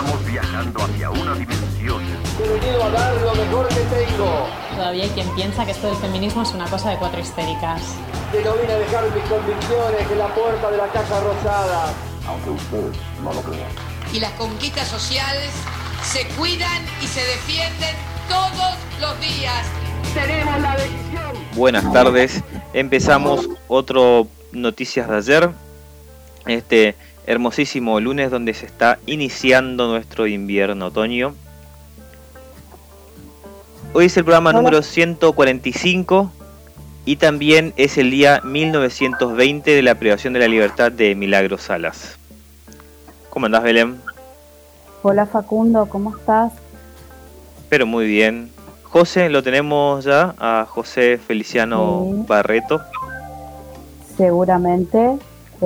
Estamos viajando hacia una dimensión. He venido a dar lo mejor que tengo. Todavía hay quien piensa que esto del feminismo es una cosa de cuatro histéricas. Que no vine a dejar mis convicciones en la puerta de la Casa Rosada. Aunque ustedes no lo crean. Y las conquistas sociales se cuidan y se defienden todos los días. Tenemos la decisión. Buenas tardes. Empezamos otro Noticias de ayer. Este hermosísimo lunes donde se está iniciando nuestro invierno otoño. Hoy es el programa número 145 y también es el día 1920 de la privación de la libertad de Milagro Salas. ¿Cómo andás, Belén? Hola Facundo, ¿cómo estás? Pero muy bien. José, lo tenemos ya, a José Feliciano Sí. Barreto. Seguramente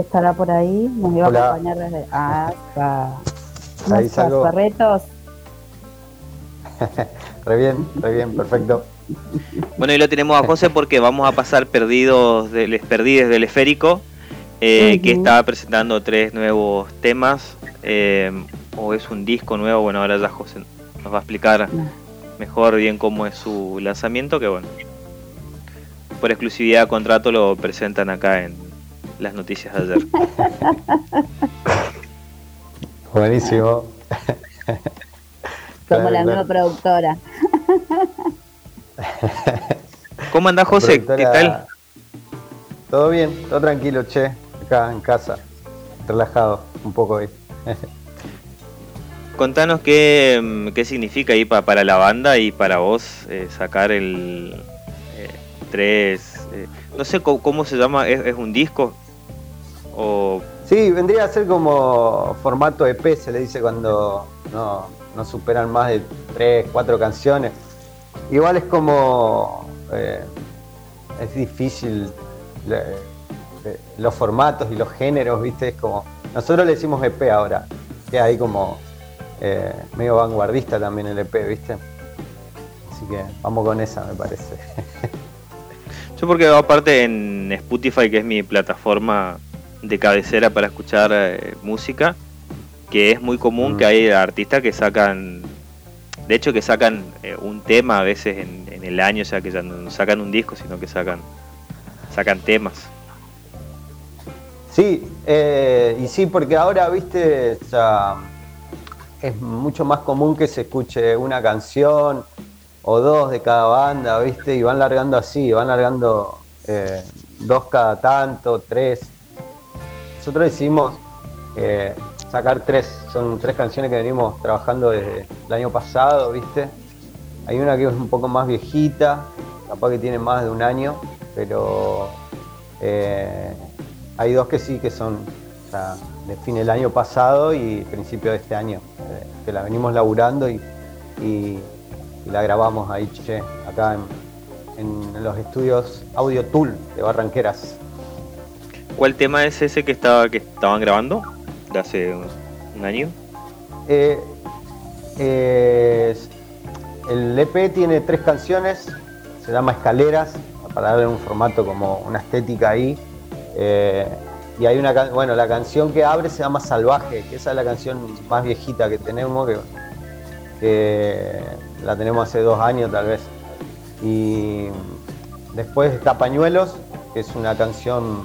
estará por ahí, nos iba Hola. a acompañar desde hasta Ahí salgo. perretos. Re bien, re bien, perfecto. Bueno, y lo tenemos a José porque vamos a pasar perdidos del perdides del esférico, eh, que está presentando tres nuevos temas, eh, o es un disco nuevo, bueno, ahora ya José nos va a explicar mejor bien cómo es su lanzamiento, que bueno, por exclusividad de contrato lo presentan acá en las noticias de ayer. Buenísimo. Somos la nueva productora. ¿Cómo andás José? ¿Qué tal? Todo bien, todo tranquilo, che. Acá en casa. Relajado un poco hoy. Contanos qué, mm, qué significa ahí pa- para la banda y para vos eh, sacar el eh, tres, eh, no sé cómo, se llama, ¿Es, es un disco? O Sí, vendría a ser como formato EP, se le dice cuando no, no superan más de tres, cuatro canciones. Igual es como. eh, es difícil eh, los formatos y los géneros, ¿viste? Es como. Nosotros le decimos EP ahora, que hay como. eh, medio vanguardista también el EP, ¿viste? Así que vamos con esa, me parece. yo porque aparte en Spotify, que es mi plataforma de cabecera para escuchar eh, música, que es muy común Mm. que hay artistas que sacan, de hecho que sacan eh, un tema a veces en, en el año, o sea que ya no sacan un disco, sino que sacan, sacan temas. Sí, eh, y sí, porque ahora, viste, o sea, es mucho más común que se escuche una canción o dos de cada banda, viste, y van largando así, van largando eh, dos cada tanto, tres. Nosotros decidimos eh, sacar tres, son tres canciones que venimos trabajando desde el año pasado, viste. Hay una que es un poco más viejita, capaz que tiene más de un año, pero eh, hay dos que sí que son o sea, de fin del año pasado y principio de este año, eh, que la venimos laburando y, la grabamos ahí, che, acá en, en los estudios Audio Tool de Barranqueras. ¿Cuál tema es ese que estaba que estaban grabando de hace un, año? Eh, el EP tiene tres canciones, se llama Escaleras, para darle un formato como una estética ahí. Eh, y hay una bueno, la canción que abre se llama Salvaje, que esa es la canción más viejita que tenemos, que, que la tenemos hace dos años tal vez. Y después está Pañuelos, que es una canción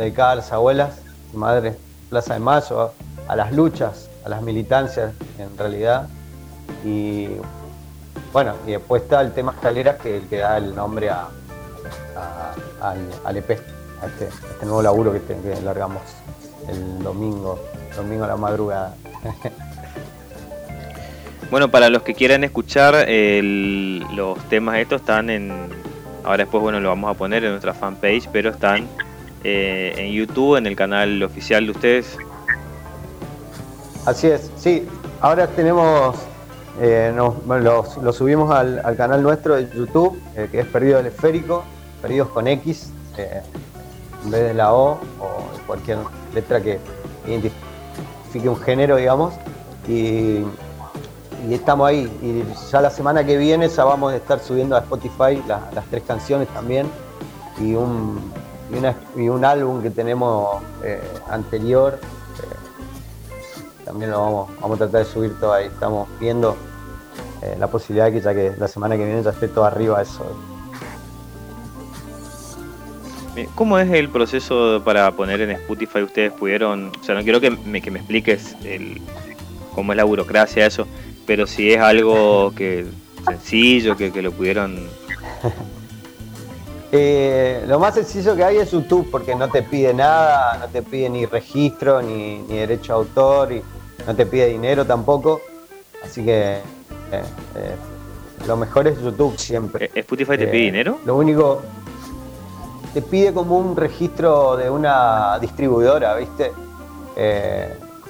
dedicada a las abuelas, madre, Plaza de Mayo, a las luchas, a las militancias en realidad. Y bueno, y después está el tema Escaleras, que da el nombre a, al, al EP, a este, este nuevo laburo que, que largamos el domingo, domingo a la madrugada. Bueno, para los que quieran escuchar el- los temas estos están en... Ahora después, bueno, lo vamos a poner en nuestra fanpage, pero están eh, en YouTube, en el canal oficial de ustedes. Así es, sí. Ahora tenemos, eh, los- lo subimos al, al canal nuestro de YouTube, eh, que es Perdido del Esférico, Perdidos con X, eh, en vez de la O o cualquier letra que identifique un género, digamos. Y, y estamos ahí. Y ya la semana que viene ya vamos a estar subiendo a Spotify la- las tres canciones también. Y un, y una- y un álbum que tenemos eh, anterior. eh, también lo vamos, vamos a tratar de subir todo ahí. Estamos viendo eh, la posibilidad de que ya que la semana que viene ya esté todo arriba eso. ¿Cómo es el proceso para poner en Spotify? Ustedes pudieron, o sea, no quiero que me, que me expliques el, cómo es la burocracia, eso, pero si es algo que sencillo, que, que lo pudieron... Eh, lo más sencillo que hay es YouTube, porque no te pide nada, no te pide ni registro, ni, ni derecho a autor, y no te pide dinero tampoco. Así que eh, eh, lo mejor es YouTube siempre. ¿Eh, ¿Spotify te pide dinero? Lo único, te pide como un registro de una distribuidora, ¿viste?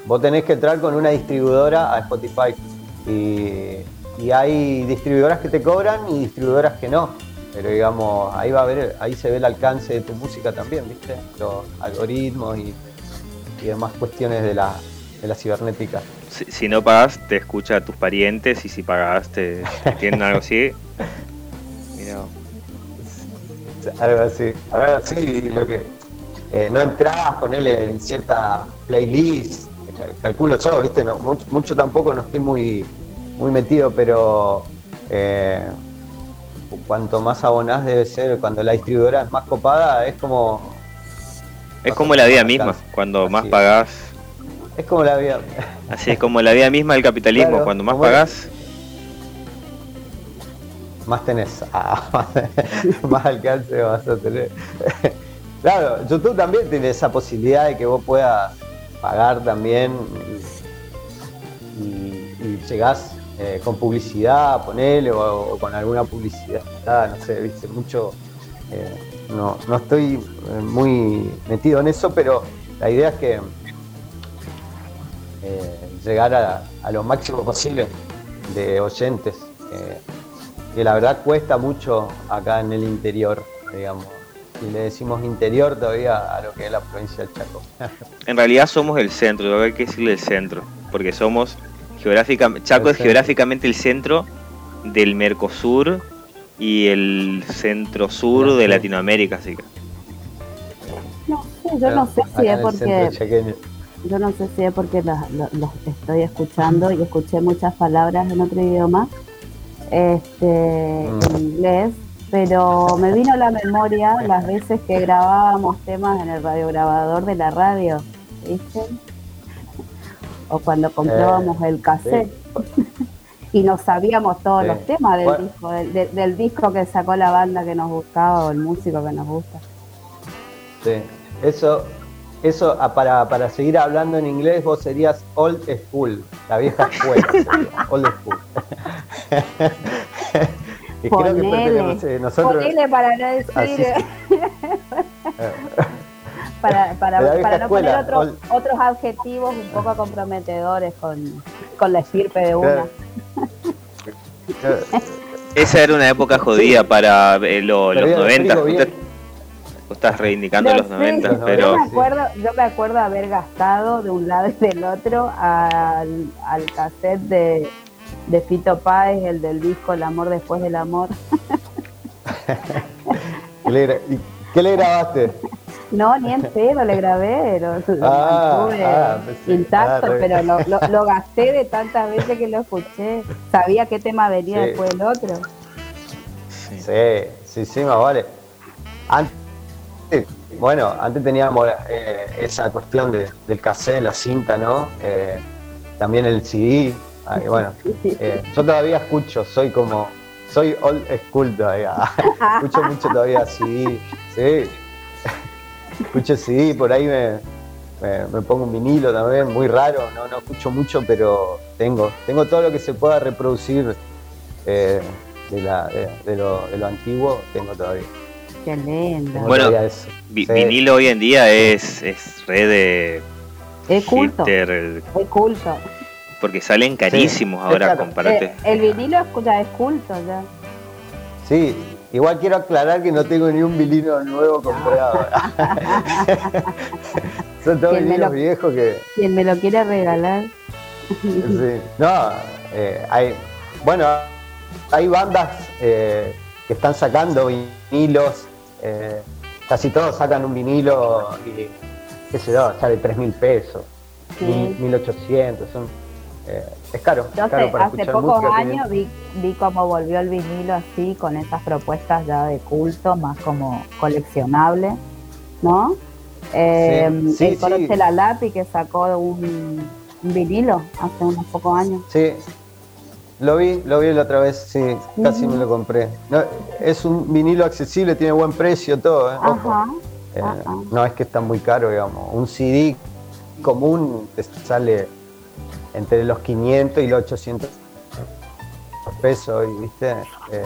Vos tenés que entrar con una distribuidora a Spotify. Y, y hay distribuidoras que te cobran y distribuidoras que no. Pero digamos, ahí va a ver, ahí se ve el alcance de tu música también, ¿viste? Los algoritmos y, y demás cuestiones de la, de la cibernética. Si, si no pagas, te escucha a tus parientes y si pagas, te tienen algo así. Mira, Algo así. Algo así, lo que eh, no entras, ponerle en cierta playlist, cal- calculo yo, ¿viste? No, mucho, mucho tampoco no estoy muy, muy metido, pero eh, cuanto más abonás debe ser, cuando la distribuidora es más copada, es como. es como la vida más misma, alcance. cuando más Así. pagás, Es como la vida. así es como la vida misma del capitalismo, Claro, cuando más pagás, más tenés, ah, más alcance vas a tener. claro, YouTube también tiene esa posibilidad de que vos puedas pagar también y, y- y llegás eh, con publicidad, ponele, o, con alguna publicidad, no sé, viste, mucho. eh, no, no estoy eh, muy metido en eso, pero la idea es que llegar a, a lo máximo posible de oyentes. que la verdad cuesta mucho acá en el interior, digamos. Y le decimos interior todavía a lo que es la provincia del Chaco. en realidad somos el centro, que hay que decirle el centro, porque somos geográficamente, Chaco El es geográficamente el centro del Mercosur y el centro sur de. Latinoamérica, así que No sé, yo no sé si es porque. Yo no sé si es porque los, los- los estoy escuchando y escuché muchas palabras en otro idioma, este, Mm. en inglés, pero me vino a la memoria las veces que grabábamos temas en el radiograbador de la radio, ¿viste? O cuando comprábamos el cassette y nos sabíamos todos Sí. los temas del Bueno. disco, del, del- del disco que sacó la banda que nos gustaba o el músico que nos gusta. Sí. Eso, eso ah, para, para seguir hablando en inglés, vos serías old school, la vieja escuela, old school. y creo que eh, nosotros. ponele para no decir, es. Para, para, para no poner otros, otros adjetivos un poco comprometedores con, con la estirpe de una. Claro. esa era una época jodida para eh, lo- los bien, 90. explico bien. Usted, vos estás reivindicando No los sé, 90, los pero yo, me sí. acuerdo, yo me acuerdo haber gastado de un lado y del otro al, al cassette de, de Fito Páez, el del disco El amor después del amor. ¿Qué le, ¿Qué le grabaste? No, ni en pedo le grabé, lo, lo Ah, mantuve ah, pensé- intacto, ah, pero lo, lo- lo gasté de tantas veces que lo escuché. Sabía qué tema venía Sí. después del otro. sí. Sí, sí, más vale. Antes, bueno, antes teníamos eh, esa cuestión de- del cassette, la cinta, ¿no? Eh, también el CD. bueno, eh, yo todavía escucho, soy como, soy old school todavía. escucho mucho todavía CD, sí. Escucho CD, por ahí me, me, me pongo un vinilo también, muy raro, no, no escucho mucho, pero tengo, tengo todo lo que se pueda reproducir eh, de, la, de, de lo, de lo antiguo, tengo todavía. Qué lindo. Tengo Bueno, todavía eso. Vi- Sí. vinilo hoy en día es, es red de Es culto. Es culto. porque salen carísimos ahora, claro. comparate. Eh, el vinilo es- ya es culto ya. Sí, igual quiero aclarar que no tengo ni un vinilo nuevo comprado. Son todos ¿Quién me vinilos lo- viejos que, Quien me lo quiera regalar. Sí. No, eh, hay, bueno, hay bandas eh, que están sacando vinilos, eh, casi todos sacan un vinilo y, qué sé yo, sale 3 mil pesos. Sí. mil- 1800, son, es caro, es Yo caro hace, para hace escuchar pocos años vi, vi cómo volvió el vinilo así, con esas propuestas ya de culto, más como coleccionable, ¿no? Eh, Sí, sí, el Coro sí. la Lápiz que sacó un, un vinilo hace unos pocos años. Sí, lo vi, lo vi la otra vez, sí, casi me lo compré. No, es un vinilo accesible, tiene buen precio, todo. ¿eh? Ajá. Eh, ajá. no es que está muy caro, digamos. Un CD común te sale entre los 500 y los 800 pesos, y, ¿viste? Eh,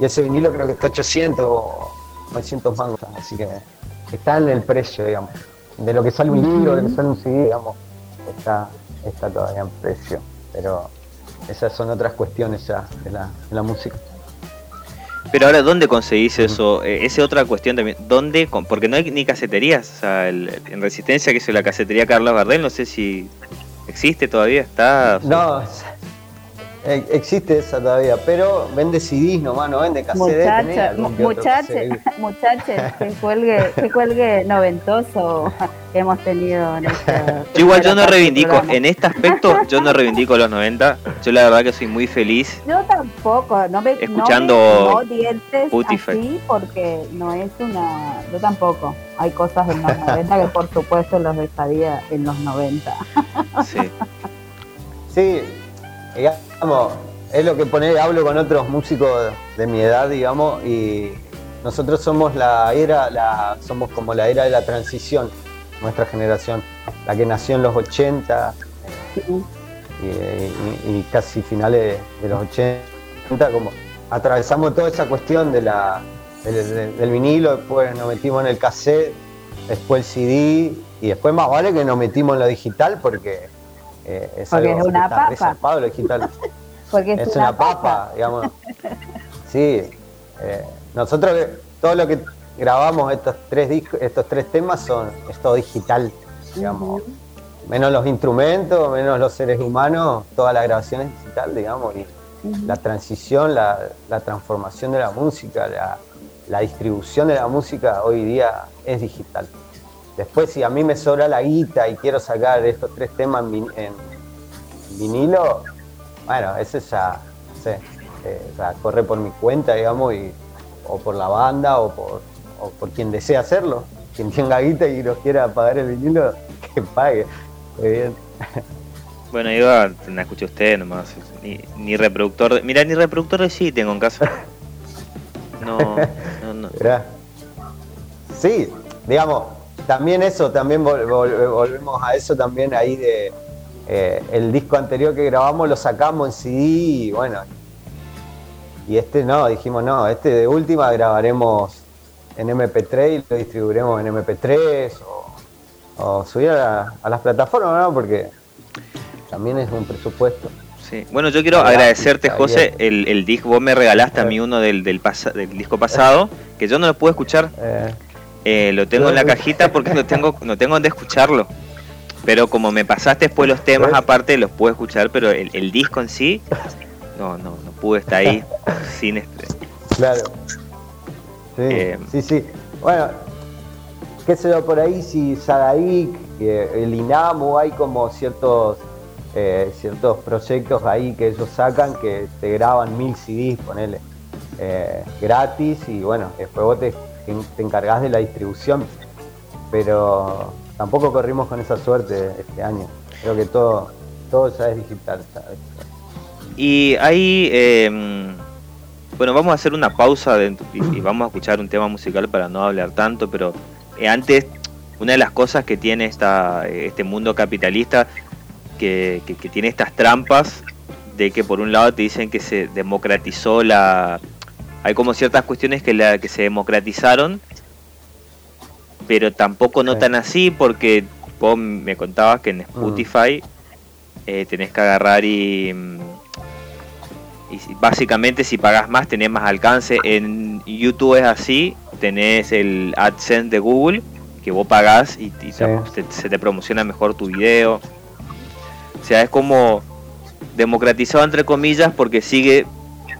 y ese vinilo creo que está 800 o 900 mangos, así que está en el precio, digamos. De lo que sale un libro, de lo que sale un CD, digamos, está, está todavía en precio. Pero esas son otras cuestiones ya de la, de la música. Pero ahora, ¿dónde conseguís eso? Eh, esa es otra cuestión también. ¿Dónde? Porque no hay ni caseterías. O sea, el- en Resistencia, que es la casetería Carlos Gardel, no sé si existe todavía, está. No, existe esa todavía, pero vende CDs nomás, no vende cassette. tenés Muchachos, muchachos, que cuelgue, que cuelgue noventoso que hemos tenido en esta Yo igual yo no reivindico, programa. en este aspecto yo no reivindico los 90. Yo la verdad que soy muy feliz. Yo tampoco, no me Escuchando no me dientes así porque no es una, yo tampoco. Hay cosas en los 90 que por supuesto los dejaría en los 90. Sí. Sí, digamos, es lo que pone, hablo con otros músicos de mi edad, digamos, y nosotros somos la era, la, somos como la era de la transición, nuestra generación, la que nació en los 80 y, casi finales de, los 80, como atravesamos toda esa cuestión de la, del- del vinilo, después nos metimos en el cassette, después el CD, y después más vale que nos metimos en lo digital porque eh, es Porque algo es una papa. resarpado lo digital. Porque es, es una papa, digamos. Sí, eh, nosotros eh, todo lo que grabamos estos tres discos, estos tres temas son es todo digital, digamos. Menos los instrumentos, menos los seres humanos, toda la grabación es digital, digamos, y la transición, la, la transformación de la música, la, la distribución de la música hoy día es digital. Después, si a mí me sobra la guita y quiero sacar estos tres temas en, vin- en vinilo, bueno, ese ya, no sé, eh, ya corre por mi cuenta, digamos, y, o por la banda, o por, o por quien desee hacerlo. Quien tenga guita y nos quiera pagar el vinilo, que pague. Muy bien. Bueno, yo la escuché usted nomás. Ni, ni reproductor. de- Mira, ni reproductor de sí tengo en casa. No, no, no. Mirá. Sí, digamos, también eso, también vol- vol- volvemos a eso también ahí de eh, el disco anterior que grabamos lo sacamos en CD y bueno, y este no, dijimos no, este de última grabaremos en MP3 y lo distribuiremos en MP3 o, o subir a, la- a las plataformas, ¿no? Porque también es un presupuesto. Sí. Bueno, yo quiero agradecerte, José, el, el disco. Vos me regalaste a mí Eh. uno del, del, del disco pasado, que yo no lo pude escuchar. Eh, Eh, lo tengo en la cajita porque no tengo, no tengo donde escucharlo. Pero como me pasaste después los temas aparte, los pude escuchar, pero el, el disco en sí, no, no, no pude estar ahí sin este. Claro. Sí, Eh, sí, sí. Bueno, qué sé yo, por ahí si Sadaik, que el INAMU, hay como ciertos eh, ciertos proyectos ahí que ellos sacan que te graban mil CDs, ponele, eh, gratis y bueno, después vos te, te encargás de la distribución. Pero tampoco corrimos con esa suerte este año. Creo que todo, todo ya es digital. ¿sabes? Y ahí, eh, bueno, vamos a hacer una pausa y, vamos a escuchar un tema musical para no hablar tanto, pero eh, antes, una de las cosas que tiene esta, este mundo capitalista, que tiene estas trampas, de que por un lado te dicen que se democratizó la... Hay como ciertas cuestiones que, la, que se democratizaron, pero tampoco no tan así, porque vos me contabas que en Spotify eh, tenés que agarrar y... mm, y si- básicamente si pagas más tenés más alcance. En YouTube es así, tenés el AdSense de Google, que vos pagás y, y Sí. te- se te promociona mejor tu video. O sea, es como democratizado entre comillas porque sigue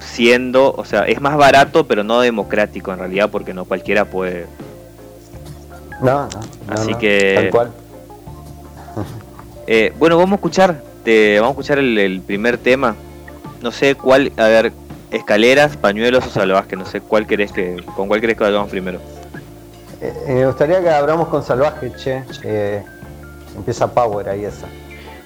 siendo, o sea, es más barato pero no democrático en realidad porque no cualquiera puede. No, no, no, Así no, que- Tal cual. Eh, bueno, vamos a escuchar, te, vamos a escuchar el, el primer tema. No sé cuál, a ver, escaleras, pañuelos o salvaje, no sé cuál querés que, con cuál querés que vayamos primero. Eh, eh, me gustaría que abramos con Salvaje, che. Eh, empieza Power ahí esa.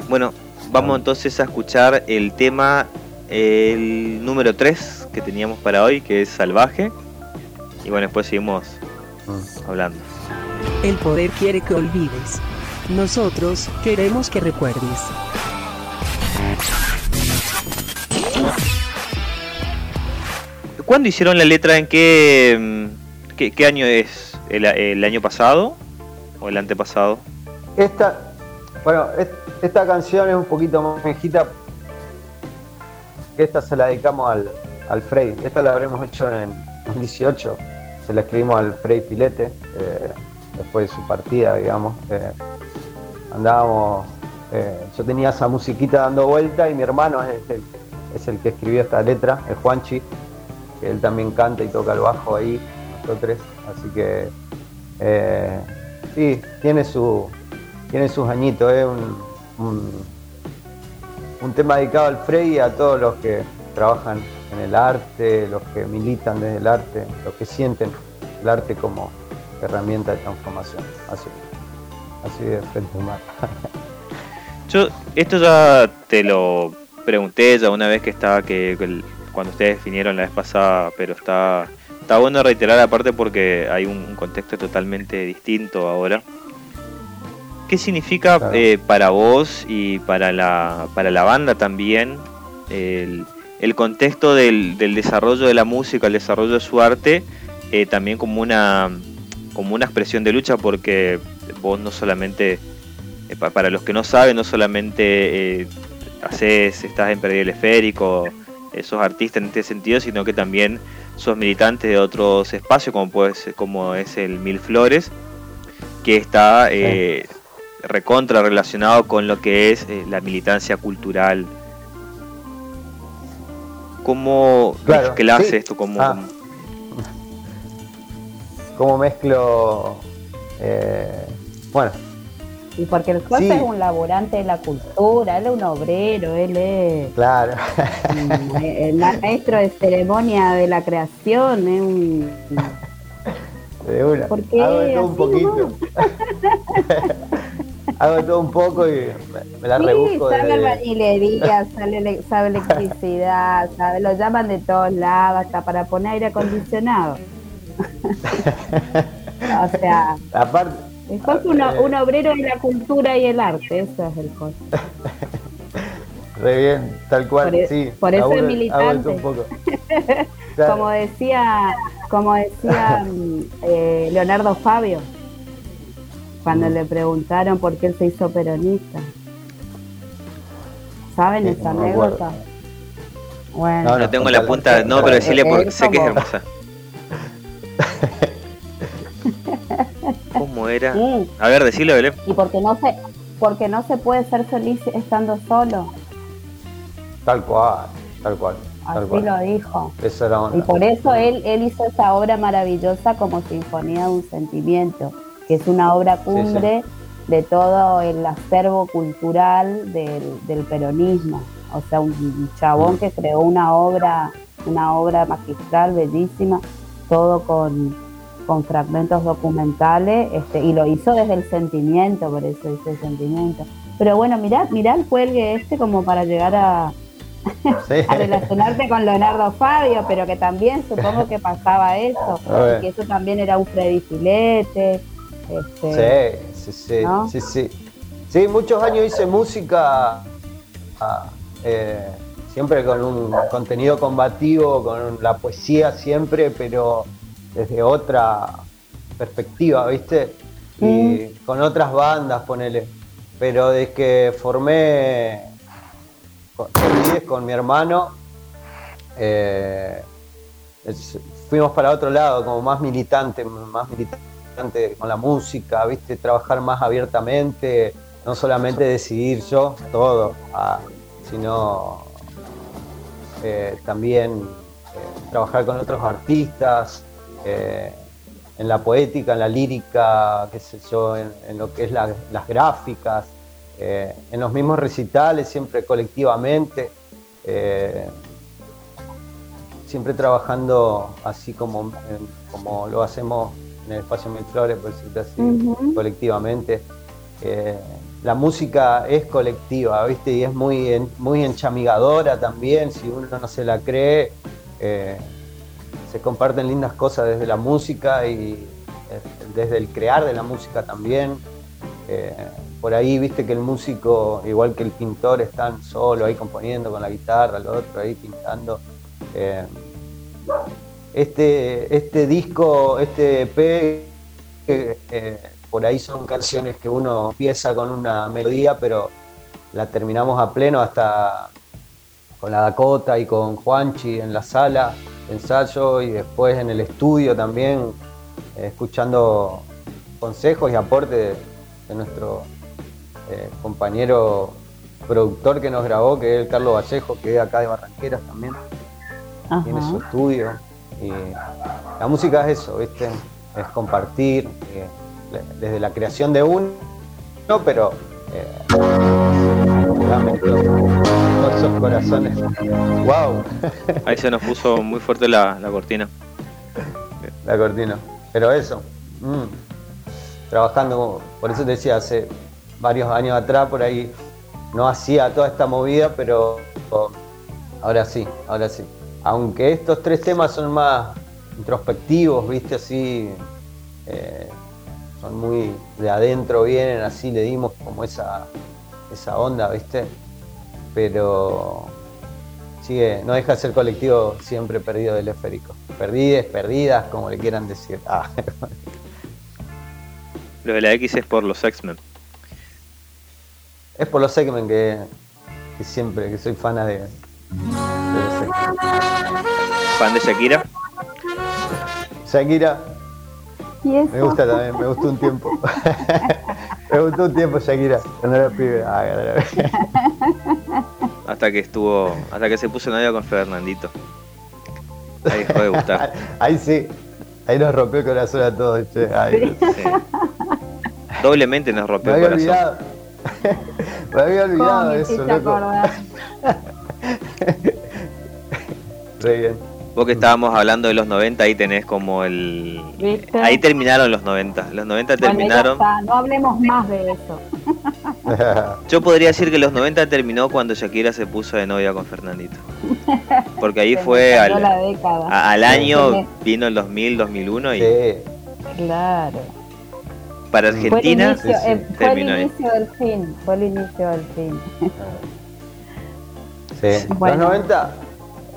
Bueno, vamos entonces a escuchar el tema, el número 3 que teníamos para hoy, que es Salvaje. Y bueno, después seguimos Mm. hablando. El poder quiere que olvides. Nosotros queremos que recuerdes. ¿Cuándo hicieron la letra? ¿En qué, mm, qué, qué año es? ¿El, el año pasado o el antepasado? Esta, bueno, es- esta canción es un poquito más viejita. Esta se la dedicamos al, al Frey. Esta la habremos hecho en 2018. Se la escribimos al Frey Pilete, eh, después de su partida, digamos. Eh, andábamos, eh, yo tenía esa musiquita dando vuelta y mi hermano es el, es el que escribió esta letra, el Juanchi, que él también canta y toca el bajo ahí, nosotros. Así que sí, tiene su, tiene sus añitos, es un, un tema dedicado al Frey y a todos los que trabajan en el arte, los que militan desde el arte, los que sienten el arte como herramienta de transformación. Así, así de frente humano. Yo esto ya te lo pregunté ya una vez que estaba que, cuando ustedes vinieron la vez pasada, pero está está bueno reiterar aparte porque hay un contexto totalmente distinto ahora. ¿Qué significa Claro. eh, para vos y para la para la banda también el, el contexto del, del desarrollo de la música, el desarrollo de su arte, eh, también como una como una expresión de lucha porque vos no solamente eh, pa- para los que no saben, no solamente haces, estás en Perdido el Esférico, sos artista en este sentido, sino que también sos militante de otros espacios, como, puede ser- como es el Mil Flores, que está recontra relacionado con lo que es eh, la militancia cultural. ¿Cómo Claro, sí. hace esto? ¿Cómo, Ah. Cómo mezclo. eh, bueno, Y porque el Sí. es un laborante de la cultura, él es un obrero, él es claro. ma- el maestro de ceremonia de la creación, es un... De una. ¿Por qué? Un poquito. Hago de todo un poco y me, me la Sí, rebusco. sabe desde- albañilería, sabe, ele- sabe electricidad, sabe, lo llaman de todos lados, hasta para poner aire acondicionado. o sea, Aparte, Jorge es un, Eh. un obrero de la cultura y el arte, eso es el Jorge. re bien, tal cual. Por e- sí, por eso es de- militante. de un poco. Como decía, como decía eh, Leonardo Fabio, cuando le preguntaron por qué él se hizo peronista. ¿Saben Sí, esa anécdota? Bueno, No, No tengo la punta, no, pero decirle porque sé que es hermosa. ¿Cómo era? A ver, decirle, Belén. y porque no se, porque no se puede ser feliz estando solo, Tal cual, tal cual. Tal así cual. lo dijo. Esa era onda. Y por eso él, él hizo esa obra maravillosa como Sinfonía de un Sentimiento, que es una obra cumbre de todo el acervo cultural del, del peronismo. O sea, un, un chabón que creó una obra, una obra magistral, bellísima, todo con, con fragmentos documentales, este, y lo hizo desde el sentimiento, por eso dice el sentimiento. Pero bueno, mirá, mirá el cuelgue este como para llegar a, Sí. a relacionarte con Leonardo Fabio, pero que también supongo que pasaba eso, y que eso también era un Freddy Filete. Este, Sí, sí, sí, ¿No? sí, sí. Sí, muchos años hice música ah, eh, siempre con un contenido combativo, con la poesía siempre, pero desde otra perspectiva, ¿viste? Y con otras bandas, ponele. Pero desde que formé con, con mi hermano, eh, es- fuimos para otro lado, como más militante, más militante con la música, viste, trabajar más abiertamente, no solamente decidir yo todo, ah, sino eh, también eh, trabajar con otros artistas, eh, en la poética, en la lírica, qué sé yo, en, en lo que es la- las gráficas, en los mismos recitales, siempre colectivamente, siempre trabajando así como, como lo hacemos en el espacio Mil Flores, por decirlo así, colectivamente. Eh, la música es colectiva, ¿viste? Y es muy, muy enchamigadora también, si uno no se la cree. se comparten lindas cosas desde la música y desde el crear de la música también por ahí viste que el músico, igual que el pintor, están solo ahí componiendo con la guitarra, el otro ahí pintando. Eh, este, este disco, este EP, eh, eh, por ahí son canciones que uno empieza con una melodía, pero la terminamos a pleno hasta con la Dakota y con Juanchi en la sala de ensayo y después en el estudio también, escuchando consejos y aportes de nuestro eh, compañero productor que nos grabó, que es el Carlos Vallejo, que es acá de Barranqueras también. Tiene su estudio. Y la música es eso, ¿viste? Es compartir eh, desde la creación de uno, pero eh, todos esos corazones. ¡Wow! Ahí se nos puso muy fuerte la, cortina. La cortina. Pero eso. Mm, trabajando, por eso te decía, hace varios años atrás por ahí no hacía toda esta movida, pero ahora sí, ahora sí. Aunque estos tres temas son más introspectivos, viste, así, eh, son muy de adentro, vienen así, le dimos como esa, esa onda, viste, pero sigue, no deja de ser colectivo siempre perdido del esférico. Perdides, perdidas, como le quieran decir. Ah. Lo de la X es por los X-Men. Es por los segmentos que, que siempre, que soy fan de, ¿Fan de Shakira? Shakira. Me gusta también, me gustó un tiempo. me gustó un tiempo Shakira, cuando era pibe. hasta que estuvo, hasta que se puso novia con Fernandito. Ahí dejó de gustar. Ahí sí, ahí nos rompió el corazón a todos. Che. Doblemente nos rompió el corazón. Me había olvidado eso, loco. Re bien. Vos que estábamos hablando de los 90, ahí tenés como el... Ahí terminaron los 90. Los 90 terminaron... no hablemos más de eso. Yo podría decir que los 90 terminó cuando Shakira se puso de novia con Fernandito. Porque ahí fue al, al año, vino el 2000, 2001 y... Sí. Claro para Argentina fue el inicio, fue el inicio del fin, fue el inicio del fin. Sí, los 90.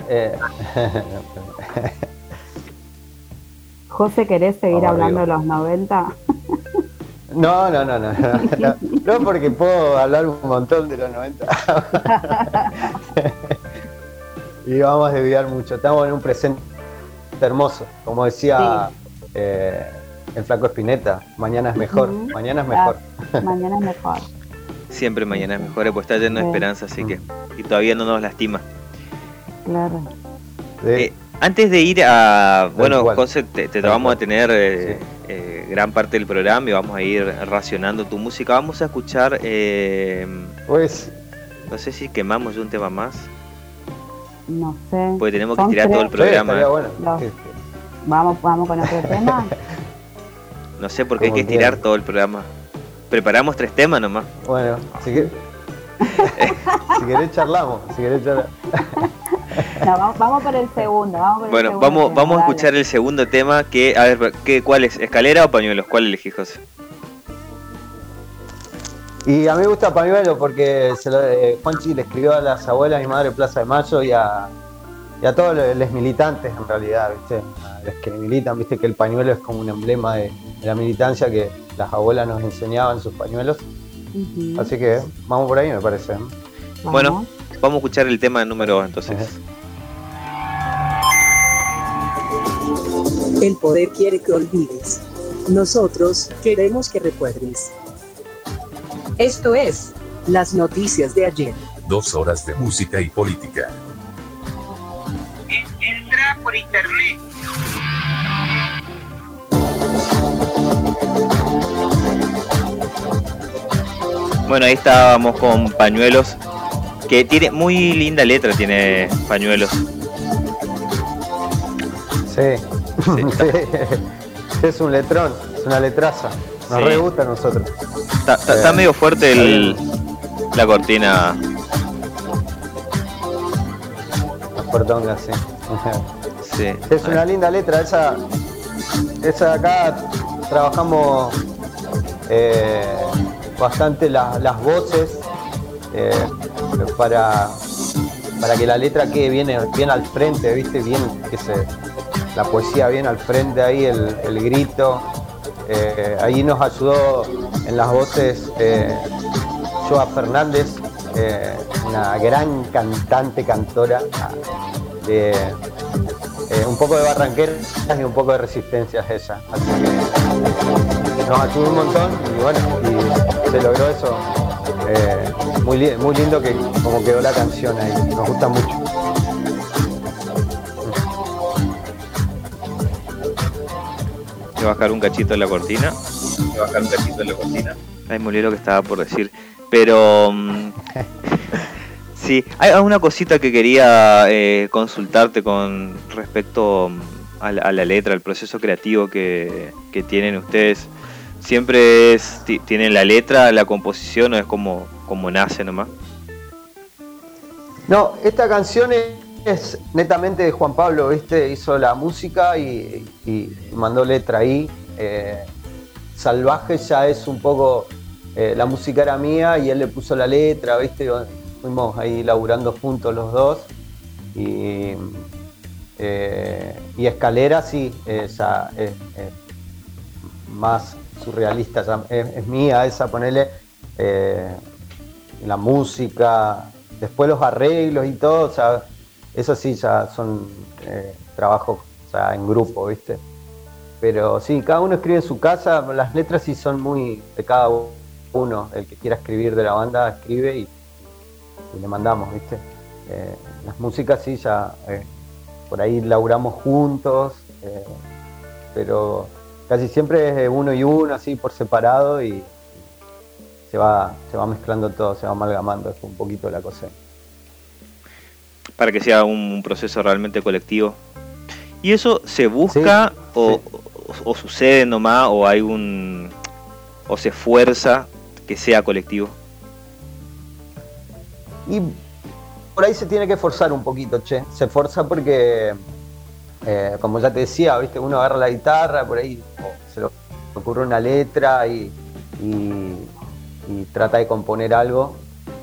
Eh. José, ¿querés seguir hablando de los 90? No, no, no, no, no, no, porque puedo hablar un montón de los 90. y vamos a desviar mucho. Estamos en un presente hermoso, como decía eh, el flaco Espineta, mañana es mejor, mañana es mejor. mañana es mejor. Siempre mañana es mejor, pues está lleno de esperanza, así que. Y todavía no nos lastima. Claro. Eh, antes de ir a. Bueno, José, te, vamos a tener eh, eh, gran parte del programa y vamos a ir racionando tu música. Vamos a escuchar. pues. No sé si quemamos un tema más. No sé. Porque tenemos que tirar todo el programa. Vamos, vamos con otro tema. No sé por qué hay que tirar todo el programa. Preparamos tres temas nomás. Bueno, si, que... si querés charlamos, si querés charlar. No, vamos, por el segundo. Vamos bueno, vamos, vamos a escuchar el segundo tema que, a ver, ¿qué, ¿cuál es? ¿Escalera o pañuelos? ¿Cuál elegís, José? Y a mí me gusta pañuelo porque se lo, eh, Juanchi le escribió a las abuelas, a mi madre Plaza de Mayo y a, y a todos los militantes en realidad, ¿viste? A los que militan, ¿viste? Que el pañuelo es como un emblema de, la militancia que las abuelas nos enseñaban sus pañuelos. Así que vamos por ahí, me parece. ¿eh? Bueno, vamos a escuchar el tema número 2 entonces. El poder quiere que olvides. Nosotros queremos que recuerdes. Esto es las noticias de ayer. Dos horas de música y política. Entra por internet Bueno, ahí estábamos con Pañuelos, que tiene muy linda letra, tiene Pañuelos. Sí, sí. es un letrón, es una letraza. Nos Sí. re gusta a nosotros. Está, está- está Eh, medio fuerte el, la cortina. La portonga, sí. Sí. Es una linda letra, esa, esa de acá trabajamos eh, bastante la- las voces eh, para, para que la letra quede bien, bien al frente, viste, bien que se la poesía bien al frente ahí, el, el grito. Eh, ahí nos ayudó en las voces eh, Joa Fernández, eh, una gran cantante, cantora de eh, un poco de barranqueras y un poco de resistencias ella. Así que nos ayudó un montón y bueno, se logró eso. Eh, muy, li- muy lindo que como quedó la canción ahí, nos gusta mucho. Voy a bajar un cachito de la cortina. Voy a bajar un cachito de la cortina. Ay, me olvidé lo que estaba por decir. Pero. mm, sí, hay una cosita que quería eh, consultarte con respecto mm, a la, a la letra, al proceso creativo que, que tienen ustedes. ¿Siempre es, ti- tienen la letra, la composición o es como, como nace nomás? No, esta canción es, netamente de Juan Pablo, ¿viste? Hizo la música y, mandó letra ahí. Eh, Salvaje ya es un poco. eh, la música era mía y él le puso la letra, ¿viste? Fuimos ahí laburando juntos los dos. Y, eh, y Escalera sí, esa es, es más surrealista, ya es, es mía esa, ponele. eh, la música, después los arreglos y todo, o sea, eso sí ya son eh, trabajos en grupo, ¿viste? Pero sí, cada uno escribe en su casa, las letras sí son muy de cada uno, el que quiera escribir de la banda escribe y, le mandamos, ¿viste? Eh, las músicas sí ya eh, por ahí laburamos juntos, eh, pero casi siempre es uno y uno, así por separado y, se va, se va mezclando todo, se va amalgamando, es un poquito la cosa. para que sea un proceso realmente colectivo. ¿Y eso se busca o, o- o sucede nomás o hay un o se esfuerza que sea colectivo? Y por ahí se tiene que forzar un poquito, che. Se forza porque, eh, como ya te decía, viste, uno agarra la guitarra, por ahí se le ocurre una letra y, trata de componer algo,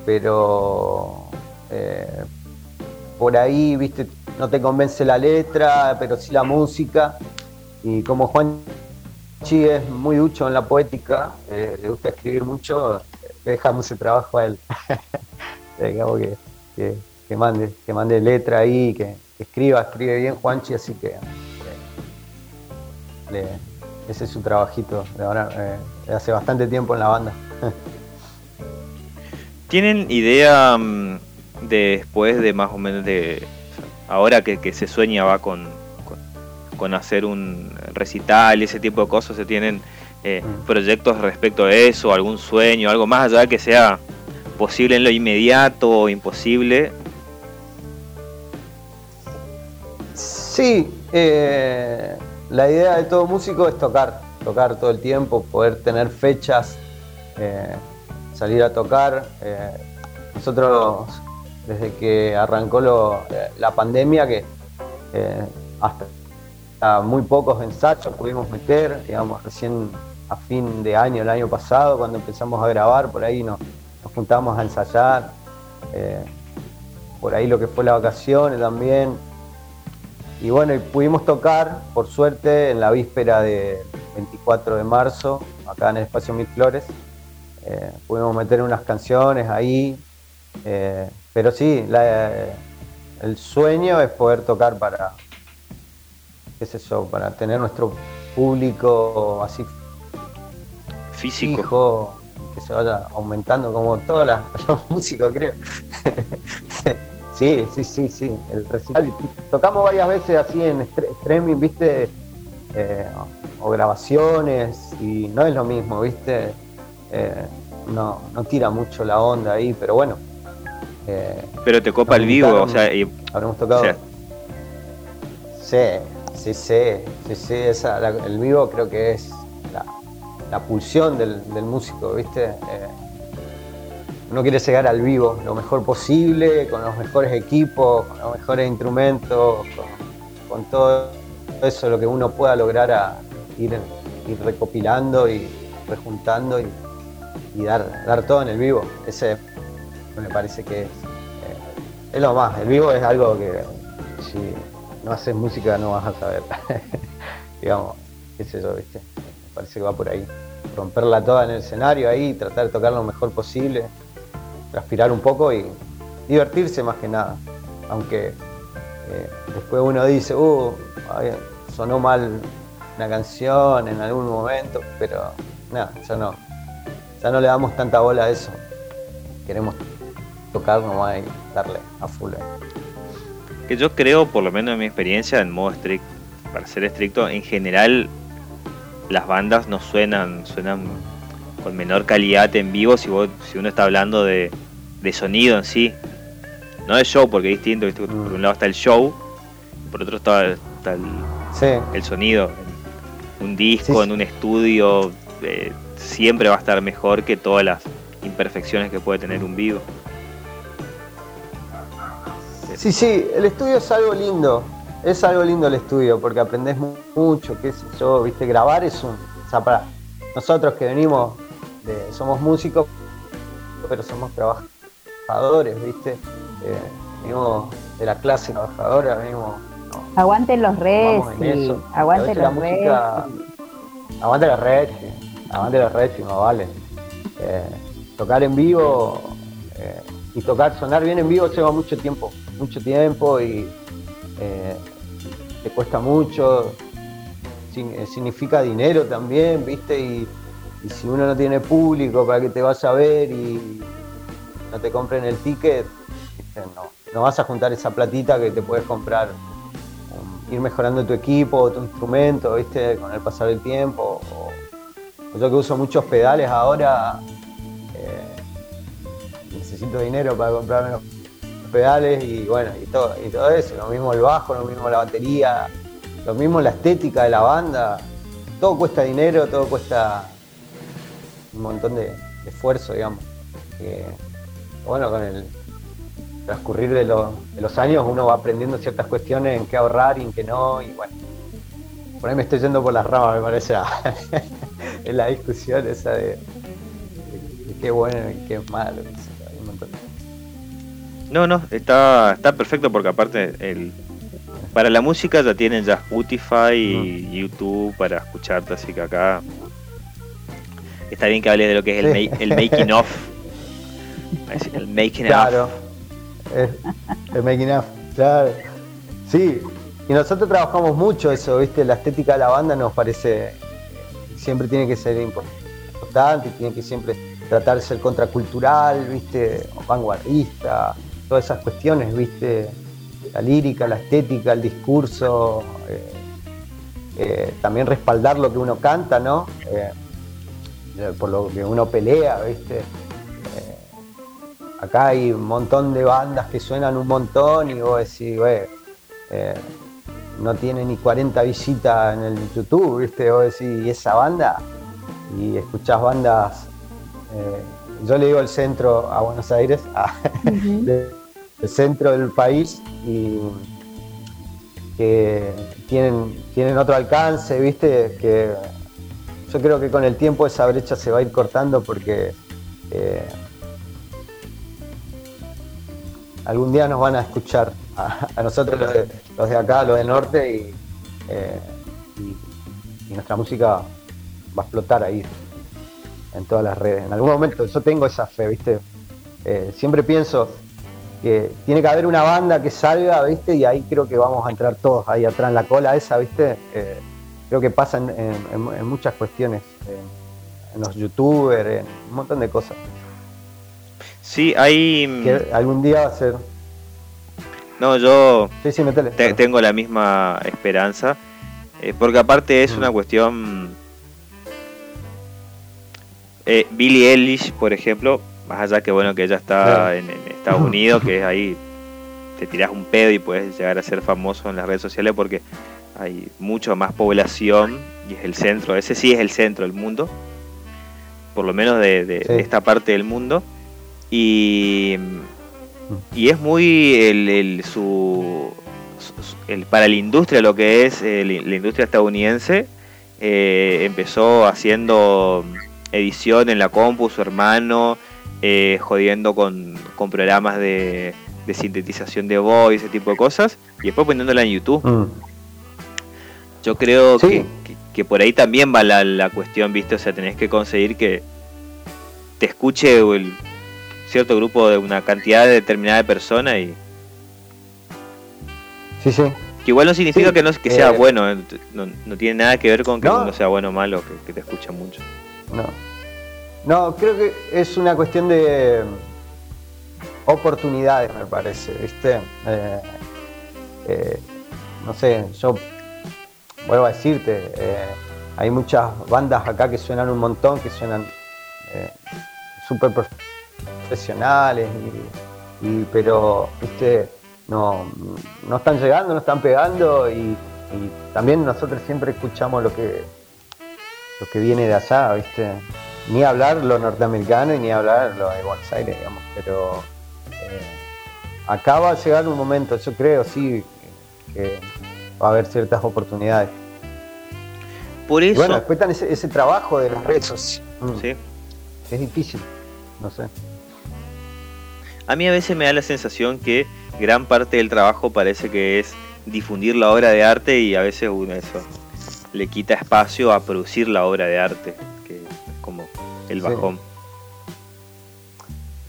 pero eh, por ahí, viste, no te convence la letra, pero sí la música. Y como Juan Chi es muy ducho en la poética, eh, le gusta escribir mucho, dejamos el trabajo a él. digamos que, que, mande, que mande letra ahí, que escriba, escribe bien Juanchi, así que eh, le- ese es su trabajito de ahora, eh, de hace bastante tiempo en la banda. ¿Tienen idea mm, de después de más o menos de ahora que, que se sueña va con, con, con hacer un recital y ese tipo de cosas? ¿Se tienen eh, proyectos respecto a eso, algún sueño, algo más allá que sea posible en lo inmediato o imposible? Sí, eh, la idea de todo músico es tocar, tocar todo el tiempo, poder tener fechas, eh, salir a tocar. Eh, nosotros, desde que arrancó la pandemia, que hasta muy pocos ensayos pudimos meter, digamos, recién a fin de año, el año pasado, cuando empezamos a grabar, por ahí nos, nos juntamos a ensayar, por ahí lo que fue la vacaciones también. Y bueno, y pudimos tocar, por suerte, en la víspera del 24 de marzo, acá en el Espacio Mil Flores. Eh, pudimos meter unas canciones ahí. eh, pero sí, la- el sueño es poder tocar para, qué sé yo, para tener nuestro público así Físico. fijo, que se vaya aumentando como todos la- los músicos, creo. sí, sí, sí, sí. El recital. Tocamos varias veces así en stre- streaming, viste, Eh, o grabaciones, y no es lo mismo, viste. Eh, no, no tira mucho la onda ahí, pero bueno. eh, Pero te copa el vivo, o sea, y- habremos tocado. o sea, Sí, sí, sí, sí, sí, esa, la- el vivo creo que es la, la pulsión del, del músico, ¿viste? Uno quiere llegar al vivo lo mejor posible, con los mejores equipos, con los mejores instrumentos, con, todo eso lo que uno pueda lograr ir, recopilando y rejuntando y, y dar, dar todo en el vivo. Ese me parece que es, eh, es lo más. El vivo es algo que si no haces música no vas a saber. Digamos, qué sé yo, ¿viste? Me parece que va por ahí. Romperla toda en el escenario ahí, tratar de tocar lo mejor posible, transpirar un poco y divertirse más que nada. Aunque eh, después uno dice, uh, sonó mal una canción en algún momento, pero nada, ya no, ya no le damos tanta bola a eso. Queremos tocar nomás y darle a full. que yo creo, por lo menos en mi experiencia, en modo estricto, para ser estricto, en general las bandas no suenan, suenan con menor calidad en vivo si vos, si uno está hablando de, de sonido en sí. No de show, porque es distinto, ¿viste? por un lado está el show, por otro está, está el, Sí, el sonido. Un disco, Sí, sí. en un estudio, eh, siempre va a estar mejor que todas las imperfecciones que puede tener un vivo. Sí, sí, el estudio es algo lindo. Es algo lindo el estudio porque aprendes mu- mucho, qué sé yo, viste, grabar es un. O sea, para nosotros que venimos de. somos músicos, pero somos trabajadores, viste. Eh, venimos de la clase trabajadora, venimos. no, Aguanten los a aguanten los música. reci. Aguante la red, aguante la red, no vale. Eh, tocar en vivo eh, y tocar, sonar bien en vivo lleva mucho tiempo, mucho tiempo y te cuesta mucho, significa dinero también, ¿viste? Y, y si uno no tiene público para que te vaya a ver y no te compren el ticket. No, no vas a juntar esa platita que te puedes comprar um, ir mejorando tu equipo, tu instrumento, ¿viste? Con el pasar del tiempo. Yo que uso muchos pedales ahora, eh, necesito dinero para comprarme los pedales y bueno, y todo, y todo eso. Lo mismo el bajo, lo mismo la batería, lo mismo la estética de la banda. Todo cuesta dinero, todo cuesta un montón de, de esfuerzo, digamos. Que, bueno, con el transcurrir de, los- de los años uno va aprendiendo ciertas cuestiones en qué ahorrar y en qué no, y bueno. Por ahí me estoy yendo por las ramas, me parece, en la discusión esa de, qué bueno y qué malo. hay un montón. No, no, está, está perfecto porque aparte el, para la música ya tienen ya Spotify y YouTube para escucharte, así que acá está bien que hables de lo que es el, Sí. ma- el making of. El making Claro, of. es- el making of, claro. Sí, y nosotros trabajamos mucho eso, ¿viste? La estética de la banda nos parece siempre tiene que ser impo- importante, tiene que siempre tratar de ser contracultural, ¿viste? O vanguardista, todas esas cuestiones, ¿viste? La lírica, la estética, el discurso, eh, eh, también respaldar lo que uno canta, ¿no? Eh, por lo que uno pelea, ¿viste? Eh, acá hay un montón de bandas que suenan un montón y vos decís, "Güey, eh, no tiene ni 40 visitas en el YouTube, ¿viste? Vos decís, ¿y esa banda? Y escuchás bandas, eh, yo le digo el centro a Buenos Aires, a- de- el centro del país y que tienen, tienen otro alcance, ¿viste? Que yo creo que con el tiempo esa brecha se va a ir cortando porque eh, algún día nos van a escuchar a, nosotros los de, acá, los del norte, y, eh, y- nuestra música va a explotar ahí en todas las redes. En algún momento yo tengo esa fe, ¿viste? Eh, siempre pienso que tiene que haber una banda que salga, ¿viste? Y ahí creo que vamos a entrar todos ahí atrás en la cola esa, ¿viste? Creo que pasa en, en- en- en muchas cuestiones, en, en los youtubers, en un montón de cosas. Sí, hay. mm, Que algún día va a ser. No, yo Sí, sí, metele. te- tengo la misma esperanza. eh, porque aparte es Mm. una cuestión. Eh, Billie Eilish, por ejemplo, más allá que bueno que ella está en, en Estados Unidos, que es ahí te tirás un pedo y puedes llegar a ser famoso en las redes sociales porque hay mucho más población y es el centro, ese sí es el centro del mundo, por lo menos de, de- de esta parte del mundo. Y, y es muy el, el- su, el- para la industria, lo que es eh, la la industria estadounidense, eh, empezó haciendo edición en la compu, su hermano, eh, jodiendo con, con programas de, de sintetización de voz y ese tipo de cosas, y después poniéndola en YouTube. Mm. Yo creo que, que- que por ahí también va la, la cuestión, ¿viste? O sea, tenés que conseguir que te escuche el cierto grupo de una cantidad determinada de personas y Sí, sí. que igual no significa Sí, que, no, que sea eh, bueno, eh, no, no tiene nada que ver con que No. sea bueno o malo, que, que te escucha mucho. No. No, creo que es una cuestión de oportunidades, me parece, ¿viste? Eh, eh, no sé, yo vuelvo a decirte, eh, hay muchas bandas acá que suenan un montón, que suenan eh, súper profesionales, pero, ¿viste? No, no están llegando, no están pegando, y, también nosotros siempre escuchamos lo que, lo que viene de allá, ¿viste? Ni hablar lo norteamericano y ni hablar lo de Buenos Aires, digamos, pero eh, acá va a llegar un momento, yo creo, sí, que va a haber ciertas oportunidades. Por Y eso, bueno, después ese, ese trabajo de las redes sociales. Mm, sí. Es difícil, no sé. a mí a veces me da la sensación que gran parte del trabajo parece que es difundir la obra de arte y a veces uno eso le quita espacio a producir la obra de arte, que es como el Sí. bajón.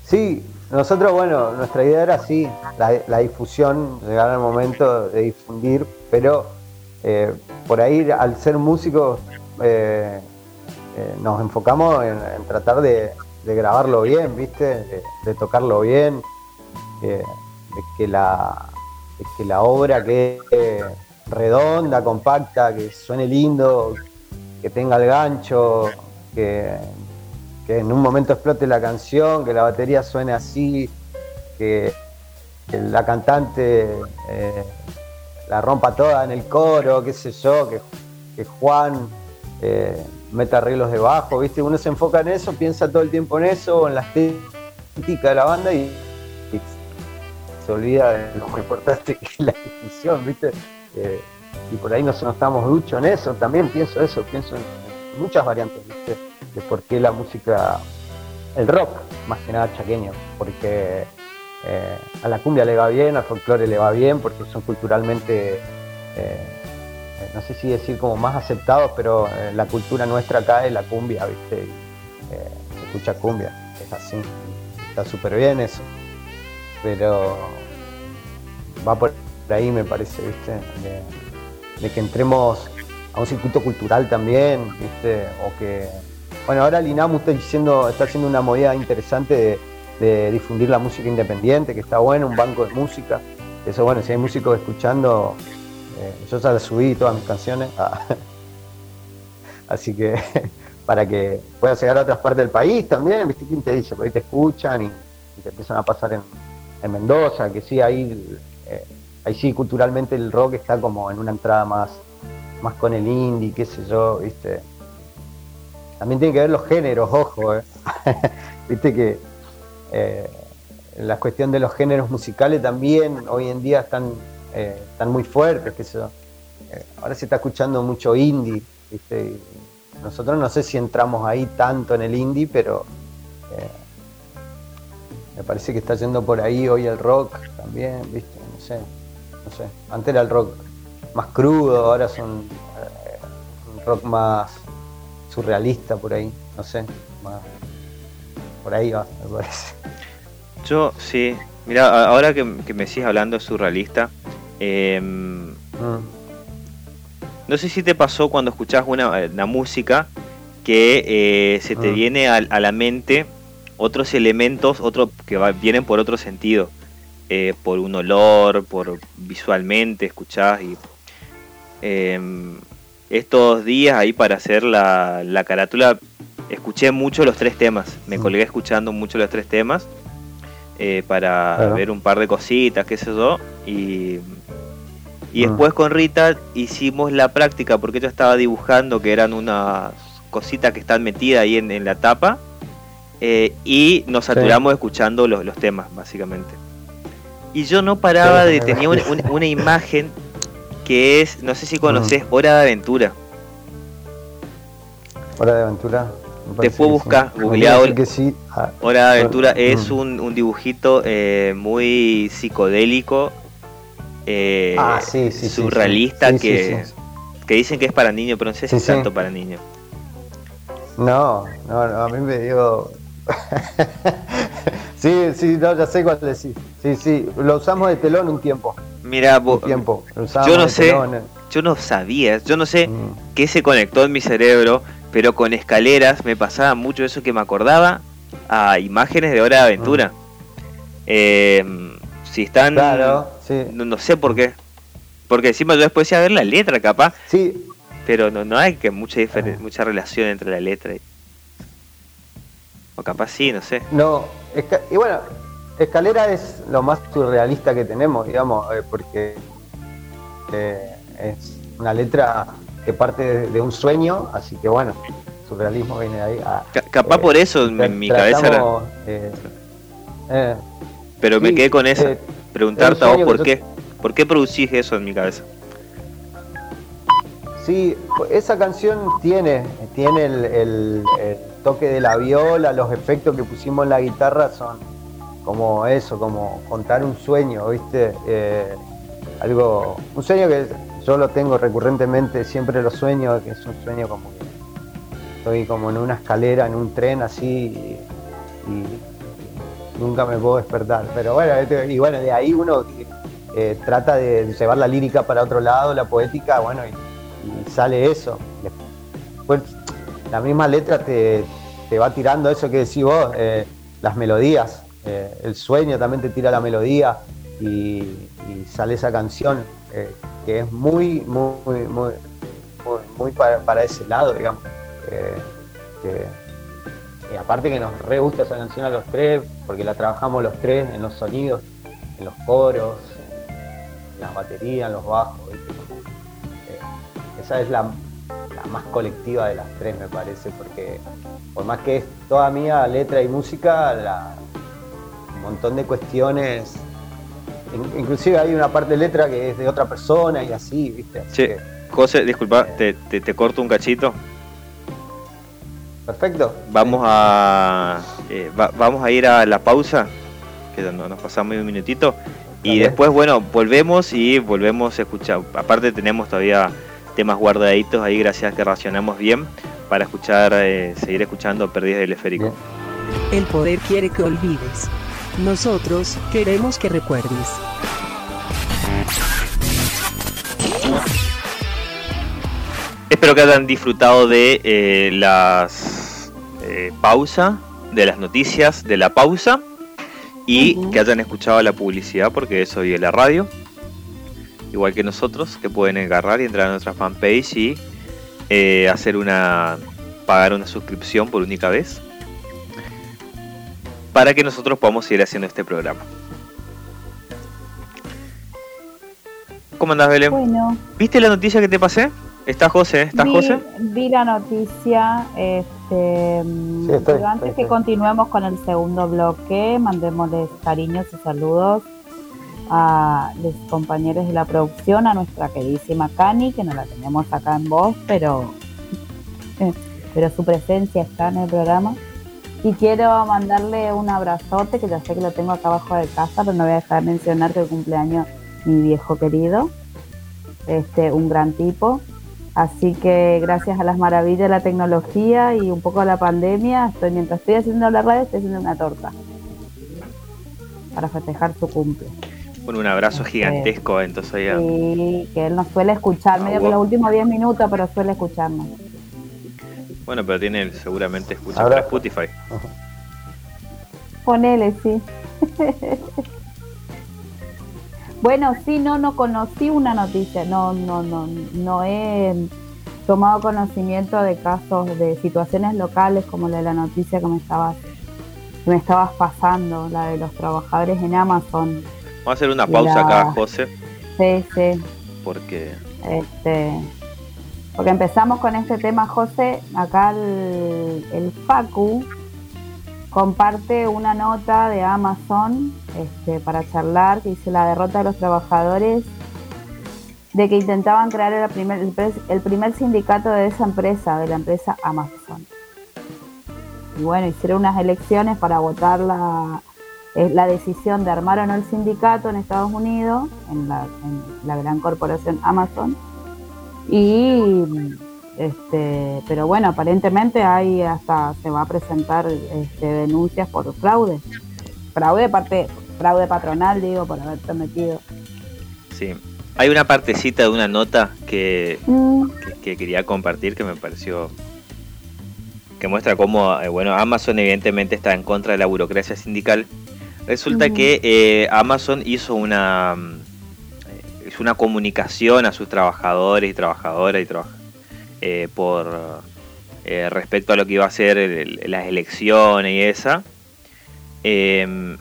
Sí, nosotros, bueno, nuestra idea era así, la, difusión, llegar al momento de difundir, pero eh, por ahí al ser músicos eh, eh, nos enfocamos en, tratar de, grabarlo bien, ¿viste? De, tocarlo bien, de, que la, que la obra quede redonda, compacta, que suene lindo, que tenga el gancho, que, que en un momento explote la canción, que la batería suene así, que, la cantante eh, la rompa toda en el coro, qué sé yo, que, que Juan eh, meta arreglos de bajo, ¿viste? Uno se enfoca en eso, piensa todo el tiempo en eso, en la estética de la banda y, se olvida de lo importante que es la ejecución, ¿viste? Eh, y por ahí no, no estamos ducho en eso, también pienso eso, pienso en, en muchas variantes, ¿viste? De por qué la música, el rock, más que nada chaqueño, porque eh, a la cumbia le va bien, al folclore le va bien, porque son culturalmente, eh, no sé si decir como más aceptados, pero eh, la cultura nuestra acá es la cumbia, ¿viste? Se escucha cumbia, es así, está súper bien eso, pero va por ahí me parece, ¿viste? De, de que entremos a un circuito cultural también, ¿viste? O que, bueno, ahora el INAMU está, diciendo, está haciendo una movida interesante de, difundir la música independiente, que está bueno, un banco de música. Eso, bueno, si hay músicos escuchando, eh, yo ya subí todas mis canciones, así que para que pueda llegar a otras partes del país también, ¿viste? ¿Quién te dice? Por ahí te escuchan y, te empiezan a pasar en, en Mendoza, que sí, ahí, eh, ahí sí culturalmente el rock está como en una entrada más, más con el indie, qué sé yo, ¿viste? También tiene que ver los géneros, ojo, ¿eh? Viste que eh, la cuestión de los géneros musicales también hoy en día están, eh, están muy fuertes, sé yo. Eh, ahora se está escuchando mucho indie, ¿viste? Nosotros no sé si entramos ahí tanto en el indie, pero me parece que está yendo por ahí hoy el rock también, ¿viste? No sé, no sé. Antes era el rock más crudo, ahora son rock más surrealista por ahí, no sé, más por ahí va, me parece. Yo, sí. Mira, ahora que, que me sigues hablando de surrealista, eh, Mm. no sé si te pasó cuando escuchás una, una música que eh, se te Mm. viene a, a la mente otros elementos otro, que va- vienen por otro sentido, eh, por un olor, por visualmente escuchás y eh, estos días ahí para hacer la, la carátula escuché mucho los tres temas, me colgué escuchando mucho los tres temas eh, para Claro. ver un par de cositas, qué sé yo, y, y Mm. después con Rita hicimos la práctica porque ella estaba dibujando que eran unas cositas que están metidas ahí en, en la tapa eh, y nos saturamos escuchando los, los temas básicamente. Y yo no paraba Sí, de, tenía una imagen que es, no sé si conoces, Hora de Aventura. Hora de aventura. Después busca, sí. googleado que sí. Ah, Hora de Aventura es Mm. un, un dibujito eh, muy psicodélico, eh, Ah, sí, sí, surrealista, que, que dicen que es para niños, pero no sé si es tanto para niños. No, no, no, a mí me dio. sí, sí, no, ya sé cuál decís. Sí, sí, lo usamos de telón un tiempo. Mira, Un vos, tiempo. Lo yo no sé, telón, eh. yo no sabía, yo no sé Mm. qué se conectó en mi cerebro, pero con escaleras me pasaba mucho eso que me acordaba a imágenes de Hora de Aventura. Eh, si están, Claro, sí. no, no sé por qué, porque encima yo después decía ver la letra capaz, Sí, pero no, no hay que mucha Ah. mucha relación entre la letra y... o capaz sí, no sé. no. y bueno, escalera es lo más surrealista que tenemos, digamos, eh, porque eh, es una letra que parte de, de un sueño, así que bueno, surrealismo viene de ahí. Ah, Ca- capaz eh, por eso en mi cabeza era, tratamos, eh, eh, pero me quedé con esa. eh, a vos sueño por qué, por qué producís eso en mi cabeza. Sí, esa canción tiene, tiene el, el- toque de la viola, los efectos que pusimos en la guitarra son como eso, como contar un sueño, ¿viste? Eh, algo, un sueño que yo lo tengo recurrentemente, siempre lo sueño, que es un sueño como que estoy como en una escalera, en un tren así y, y nunca me puedo despertar. Pero bueno, este- y bueno, de ahí uno eh, trata de llevar la lírica para otro lado, la poética, bueno, y, y sale eso. Después, la misma letra te, te va tirando eso que decís vos, eh, las melodías. eh, el sueño también te tira la melodía y, sale esa canción eh, que es muy, muy, muy, muy, muy, para, para ese lado, digamos. Que- y aparte que nos re gusta esa canción a los tres, porque la trabajamos los tres en los sonidos, en los coros, en las baterías, en los bajos. Esa es la, la más colectiva de las tres, me parece, porque por más que es toda mía letra y música, la- un montón de cuestiones, in- inclusive hay una parte de letra que es de otra persona y así, ¿viste? Así que, José, disculpa, te, te, te corto un cachito. perfecto. Vamos a eh, va- vamos a ir a la pausa, que no- nos pasamos un minutito. Y después, bueno, volvemos y volvemos a escuchar. Aparte tenemos todavía temas guardaditos ahí, gracias a que racionamos bien, para escuchar, eh, seguir escuchando Perdidas del Esférico. El poder quiere que olvides. Nosotros queremos que recuerdes. Espero que hayan disfrutado de eh, las eh, pausa, de las noticias de la pausa y que hayan escuchado la publicidad porque eso oye la radio. Igual que nosotros, que pueden agarrar y entrar a nuestra fanpage y eh, hacer una. pagar una suscripción por única vez. Para que nosotros podamos seguir haciendo este programa. ¿Cómo andás, Belén? Bueno, ¿Viste la noticia que te pasé? ¿Estás José? ¿Estás vi, José? vi la noticia, este, mm, Sí, estoy, pero antes estoy, que estoy. continuemos con el segundo bloque, mandémosles cariños y saludos a los compañeros de la producción, a nuestra queridísima Cani, que no la tenemos acá en voz, pero, pero su presencia está en el programa. Y quiero mandarle un abrazote, que ya sé que lo tengo acá abajo de casa, pero no voy a dejar de mencionar que el cumpleaños mi viejo querido, este, un gran tipo. Así que gracias a las maravillas de la tecnología y un poco a la pandemia, estoy mientras estoy haciendo la radio, estoy haciendo una torta para festejar su cumple. Bueno, un abrazo gigantesco, entonces ya. Y que él nos suele escuchar, Ah, medio que los últimos 10 minutos, pero suele escucharnos. Bueno, pero tiene seguramente escucha por Abrazo. Spotify. Ponele, sí. bueno, sí, no, no conocí una noticia, no, no, no, no he, tomado conocimiento de casos, de situaciones locales como la de la noticia que me estabas, que me estabas pasando, la de los trabajadores en Amazon. Vamos a hacer una pausa La- acá, José, Sí, sí. porque Este, porque empezamos con este tema, José. Acá el, el Facu comparte una nota de Amazon este, para charlar que dice la derrota de los trabajadores de que intentaban crear el primer, el primer sindicato de esa empresa, de la empresa Amazon. Y bueno, hicieron unas elecciones para votar la, eh, la decisión de armar o no el sindicato en Estados Unidos, en la, en la gran corporación Amazon. Y este, pero bueno, aparentemente hay hasta se va a presentar este, denuncias por fraude. Fraude de parte, fraude patronal, digo, por haberse metido. sí. Hay una partecita de una nota que, Mm, que, que quería compartir que me pareció que muestra cómo eh, bueno Amazon evidentemente está en contra de la burocracia sindical resulta que eh, Amazon hizo una mm, hizo una comunicación a sus trabajadores y trabajadoras y trabaja- eh, por eh, respecto a lo que iba a ser el- el- las elecciones y esa. Em,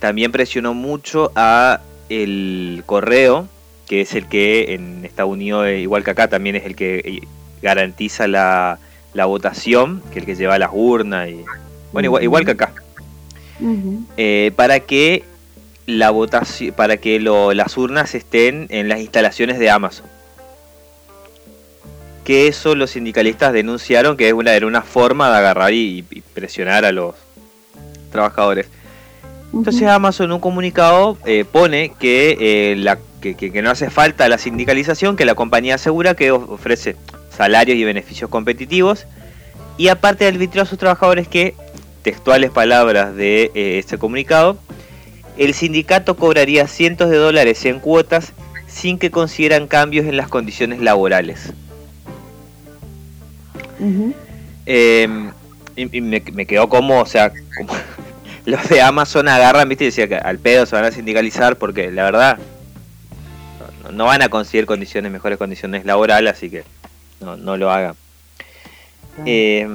también presionó mucho a el correo que es el que en Estados Unidos, eh, igual que acá, también es el que garantiza la, la votación, que es el que lleva las urnas y bueno, igual, igual que acá, eh, para que la votación, para que lo- las urnas estén en las instalaciones de Amazon. Que eso los sindicalistas denunciaron que es una, era una forma de agarrar y, y presionar a los trabajadores. Entonces. Amazon en un comunicado eh, pone que, eh, la, que, que- que no hace falta la sindicalización, que la compañía asegura que of- ofrece salarios y beneficios competitivos y aparte advirtió a sus trabajadores que, textuales palabras de eh, este comunicado, el sindicato cobraría cientos de dólares en cuotas sin que consideran cambios en las condiciones laborales. Eh, y, y me, me quedó como, o sea, como los de Amazon agarran, viste, y decía que al pedo se van a sindicalizar porque la verdad no, no van a conseguir condiciones, mejores condiciones laborales, así que no, no lo hagan. Eh,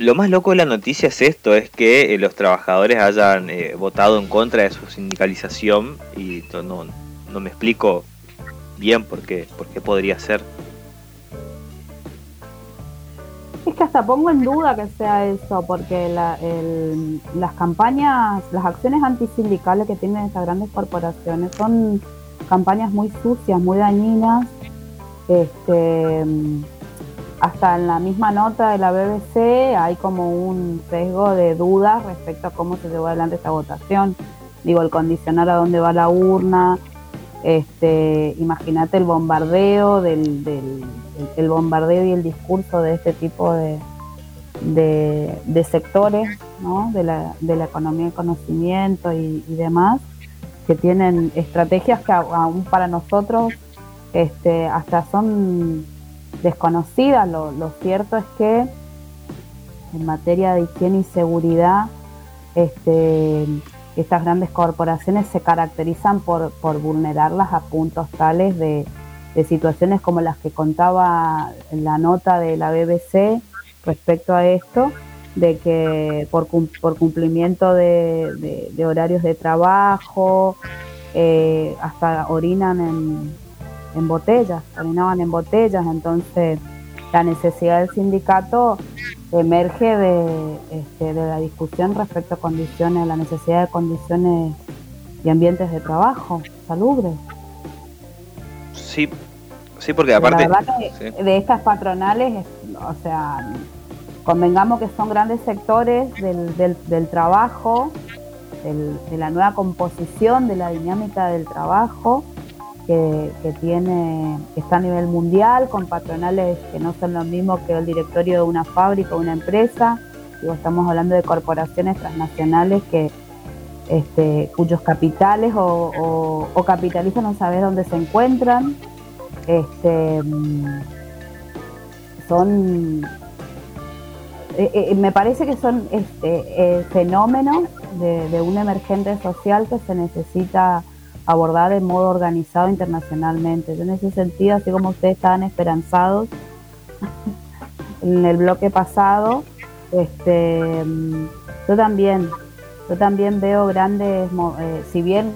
lo más loco de la noticia es esto, es que eh, los trabajadores hayan eh, votado en contra de su sindicalización y no, no me explico bien por qué, por qué podría ser. Es que hasta pongo en duda que sea eso, porque las campañas, las acciones antisindicales que tienen estas grandes corporaciones son campañas muy sucias, muy dañinas. Este, hasta en la misma nota de la BBC hay como un sesgo de dudas respecto a cómo se llevó adelante esta votación. Digo, el condicionar a dónde va la urna, este, imagínate el bombardeo del, del- el, bombardeo y el discurso de este tipo de, de, sectores ¿no? de, la, de la economía del conocimiento y, y demás que tienen estrategias que aún para nosotros este, hasta son desconocidas. Lo, cierto es que en materia de higiene y seguridad, este, estas grandes corporaciones se caracterizan por, por vulnerarlas a puntos tales de, de situaciones como las que contaba la nota de la BBC respecto a esto, de que por, por cumplimiento de, de- de horarios de trabajo, eh, hasta orinan en, en botellas, orinaban en botellas, entonces la necesidad del sindicato emerge de, este, de la discusión respecto a condiciones, la necesidad de condiciones y ambientes de trabajo salubres. Sí, sí, porque aparte... la verdad que sí. de estas patronales, es- o sea, convengamos que son grandes sectores del, del, del trabajo, del- de la nueva composición de la dinámica del trabajo, que, tiene, que está a nivel mundial, con patronales que no son lo mismo que el directorio de una fábrica o una empresa. Digo, estamos hablando de corporaciones transnacionales que este, cuyos capitales o, o- o capitalistas no sabes dónde se encuentran. Este, mm, son eh, eh, me parece que son este, eh, fenómenos de un emergente social que se necesita abordada de modo organizado internacionalmente. en ese sentido, así como ustedes estaban esperanzados en el bloque pasado, este, mm, yo también, yo también veo grandes, eh, si bien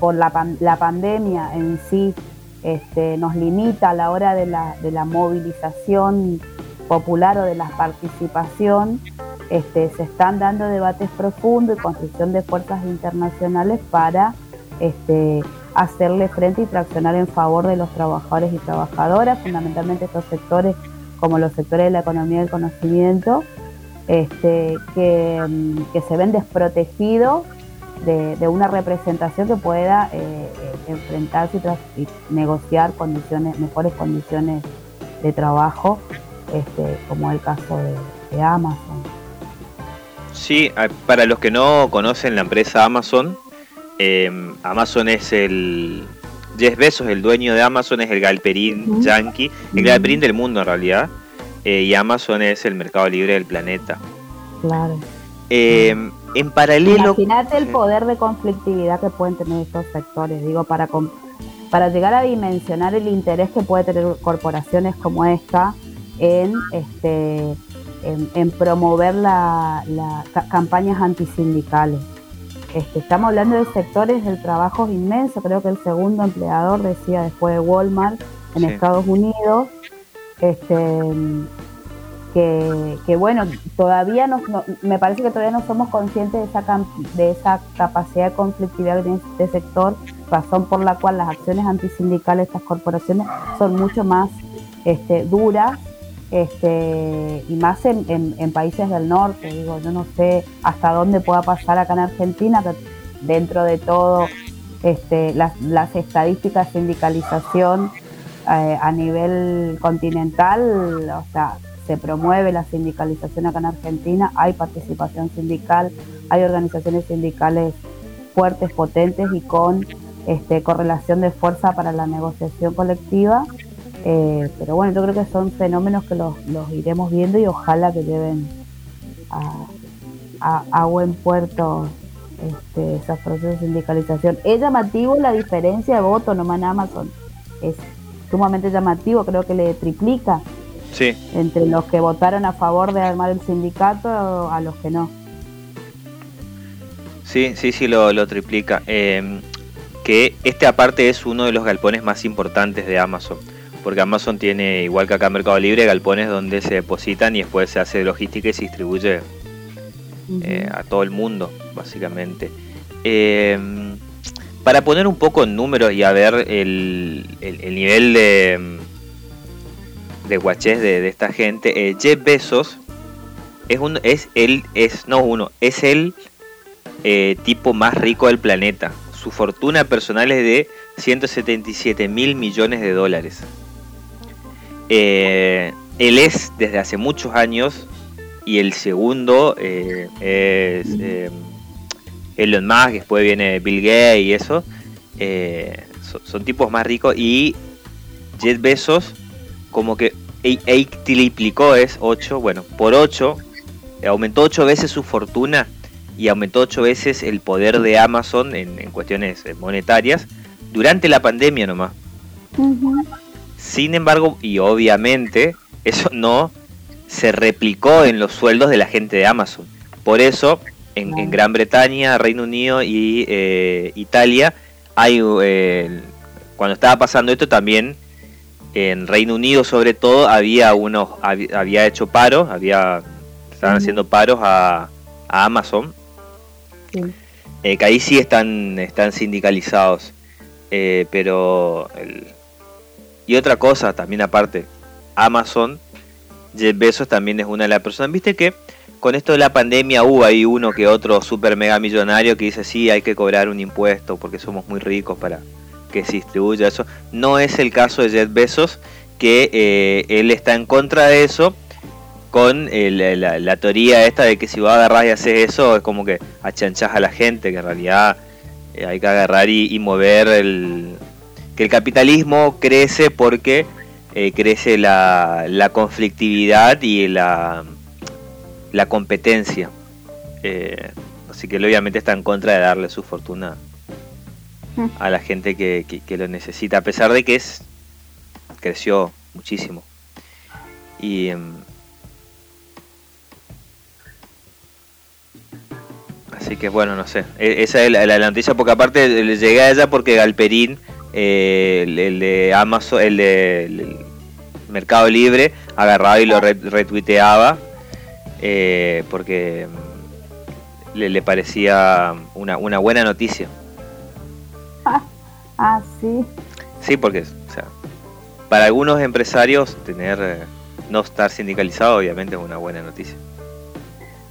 por la, la pandemia en sí este, nos limita a la hora de la, de la movilización popular o de la participación, este, se están dando debates profundos y construcción de fuerzas internacionales para este, hacerle frente y traccionar en favor de los trabajadores y trabajadoras, fundamentalmente estos sectores como los sectores de la economía del conocimiento, este, que, que se ven desprotegidos de, una representación que pueda eh, eh, enfrentarse y, negociar condiciones, mejores condiciones de trabajo, este, como el caso de, Amazon. Sí, para los que no conocen la empresa Amazon, eh, Amazon es el. Jeff Bezos, el dueño de Amazon, es el galperín yankee, el galperín del mundo en realidad, y Amazon es el mercado libre del planeta. Claro. En paralelo. Imagínate el poder de conflictividad que pueden tener estos sectores, digo, para, para llegar a dimensionar el interés que puede tener corporaciones como esta en, este, en, promover la, campañas antisindicales. Este, estamos hablando de sectores del trabajo inmenso, creo que el segundo empleador decía después de Walmart en Estados Unidos. Este, que, bueno, todavía no, me parece que todavía no somos conscientes de esa, de esa capacidad de conflictividad de este sector, razón por la cual las acciones antisindicales de estas corporaciones son mucho más este, duras este, y más en, países del norte. Digo, yo no sé hasta dónde pueda pasar acá en Argentina, que dentro de todo este, las, las estadísticas de sindicalización eh, a nivel continental, o sea, se promueve la sindicalización acá en Argentina, hay participación sindical, hay organizaciones sindicales fuertes, potentes y con este, correlación de fuerza para la negociación colectiva. Eh, pero bueno, yo creo que son fenómenos que los, iremos viendo y ojalá que lleven a, buen puerto este, esos procesos de sindicalización. Es llamativo la diferencia de voto nomás en Amazon. Es sumamente llamativo, creo que le triplica entre los que votaron a favor de armar el sindicato a los que no. Sí, sí, sí, lo, triplica. Em, que este aparte es uno de los galpones más importantes de Amazon. Porque Amazon tiene, igual que acá en Mercado Libre, galpones donde se depositan y después se hace logística y se distribuye eh, a todo el mundo, básicamente. Em, para poner un poco en números y a ver el nivel de, de guaches de, esta gente. Eh, Jeff Bezos es un es él es no uno es el eh, tipo más rico del planeta. Su fortuna personal es de 177 mil millones de dólares. Eh, él es desde hace muchos años y el segundo es Elon Musk, después viene Bill Gates y eso. Son, son, tipos más ricos y Jeff Bezos como que e triplicó es 8, bueno, por 8, aumentó 8 veces su fortuna y aumentó 8 veces el poder de Amazon en, cuestiones eh, monetarias durante la pandemia nomás. Sin embargo, y obviamente, eso no se replicó en los sueldos de la gente de Amazon. Por eso, en, Gran Bretaña, Reino Unido y eh, Italia, hay, eh, cuando estaba pasando esto también en Reino Unido sobre todo había unos había hecho paros había estaban haciendo paros a, Amazon. Eh, que ahí sí están están sindicalizados. Eh, pero y otra cosa también aparte Amazon Jeff Bezos también es una de las personas viste que con esto de la pandemia hubo ahí uno que otro super mega millonario que dice sí hay que cobrar un impuesto porque somos muy ricos para que se distribuya eso. No es el caso de Jeff Bezos, que eh, él está en contra de eso, con eh, la, teoría esta de que si va a agarrar y haces eso, es como que achanchas a la gente, que en realidad eh, hay que agarrar y, mover el... que el capitalismo crece porque crece la, la, conflictividad y la, la competencia. así que él obviamente está en contra de darle su fortuna a la gente que, que- que lo necesita, a pesar de que es creció muchísimo. Y em, así que bueno, no sé. E- Esa es la, la noticia porque aparte le llegué a ella porque Galperín, eh, el, el de Amazon, el de el Mercado Libre, agarraba y lo re- retuiteaba eh, porque mm, le, le parecía una, una buena noticia. Ah, sí. Sí, porque o sea, para algunos empresarios tener eh, no estar sindicalizado obviamente es una buena noticia.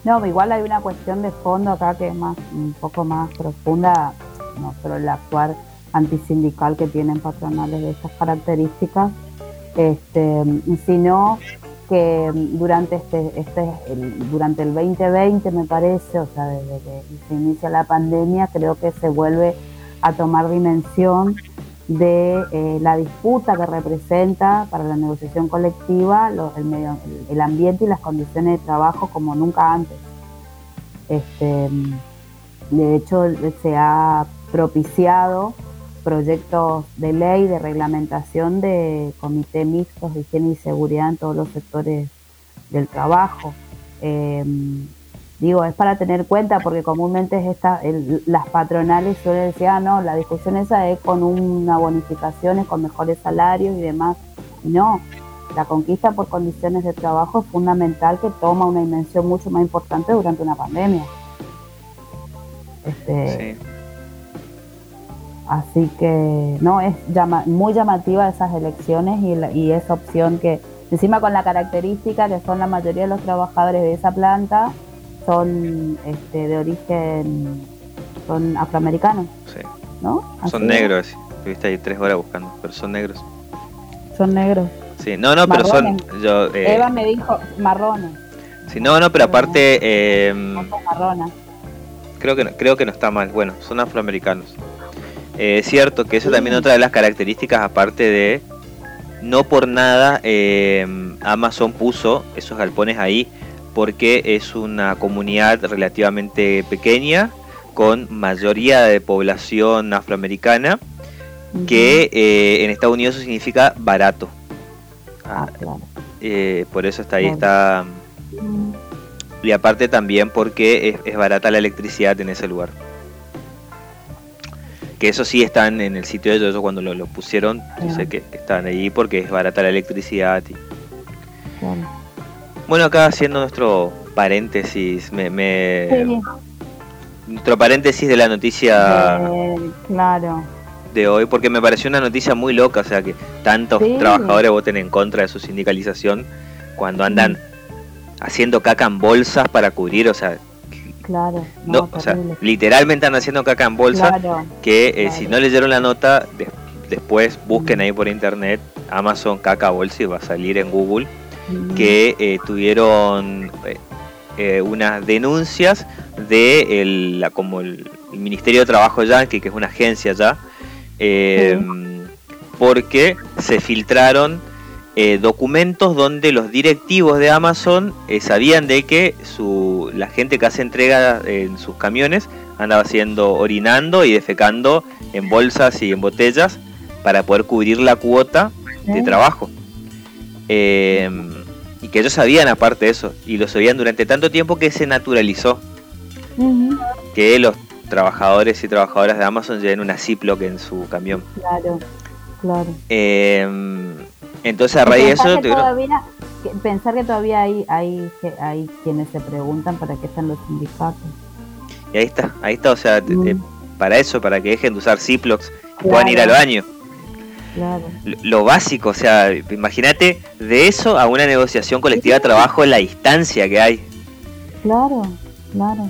No, igual hay una cuestión de fondo acá que es más un poco más profunda, no solo el actuar antisindical que tienen patronales de estas características, este, sino que durante este, este el- durante el 2020 me parece, o sea, desde que se inicia la pandemia, creo que se vuelve a tomar dimensión de eh, la disputa que representa para la negociación colectiva el, medio- el ambiente y las condiciones de trabajo como nunca antes. Este, de hecho, se ha propiciado proyectos de ley de reglamentación de comité mixtos de higiene y seguridad en todos los sectores del trabajo. Eh, digo, es para tener cuenta porque comúnmente es esta, el- las patronales suelen decir, ah, no, la discusión esa es con una bonificación, es con mejores salarios y demás. No, la conquista por condiciones de trabajo es fundamental que toma una dimensión mucho más importante durante una pandemia. Este, Así que no, es llama- muy llamativa esas elecciones y, la- y esa opción que, encima con la característica que son la mayoría de los trabajadores de esa planta, son este, de origen, son afroamericanos, Sí. ¿no? Son negros, estuviste ahí tres horas buscando, pero son negros. Son negros. Sí, no, no, pero son Marrones. yo eh, Eva me dijo marrones, sí, no, no, pero aparte eh, son marronas. creo que creo que no está mal. Bueno, son afroamericanos. Eh, es cierto que eso también es otra de las características, aparte de no por nada eh, Amazon puso esos galpones ahí, porque es una comunidad relativamente pequeña, con mayoría de población afroamericana, que eh, en Estados Unidos eso significa barato. Ah, claro. Eh, por eso está ahí, está... Y aparte también porque es, es barata la electricidad en ese lugar. Que eso sí están en el sitio de ellos, cuando lo, lo pusieron, yo sé que están ahí porque es barata la electricidad. y-. Bueno, acá haciendo nuestro paréntesis, me, me- Sí, nuestro paréntesis de la noticia eh, claro. de hoy, porque me pareció una noticia muy loca, o sea que tantos Sí. trabajadores voten en contra de su sindicalización cuando andan haciendo caca en bolsas para cubrir, o sea, Claro, no, no, o sea, terrible. literalmente andan haciendo caca en bolsa, Claro, que eh, claro. si no leyeron la nota, de- después busquen ahí por internet Amazon caca bolsa y va a salir en Google Mm. que eh, tuvieron eh, eh, unas denuncias de el, la- como el, el Ministerio de Trabajo Yankee, que es una agencia ya, eh, porque se filtraron eh, documentos donde los directivos de Amazon eh, sabían de que su, la gente que hace entrega en sus camiones andaba haciendo orinando y defecando en bolsas y en botellas para poder cubrir la cuota de trabajo. Eh, y que ellos sabían aparte de eso, y lo sabían durante tanto tiempo que se naturalizó que los trabajadores y trabajadoras de Amazon lleven una Ziploc en su camión. Claro, claro. Eh, entonces a raíz de eso que todavía, que- pensar que todavía hay, hay, hay quienes se preguntan para qué están los sindicatos. y ahí está, ahí está, o sea, te- te- para eso, para que dejen de usar Ziplocs y puedan Claro. ir al baño. Claro. Lo, lo básico, o sea, imagínate de eso a una negociación colectiva de trabajo, la distancia que hay. Claro, claro.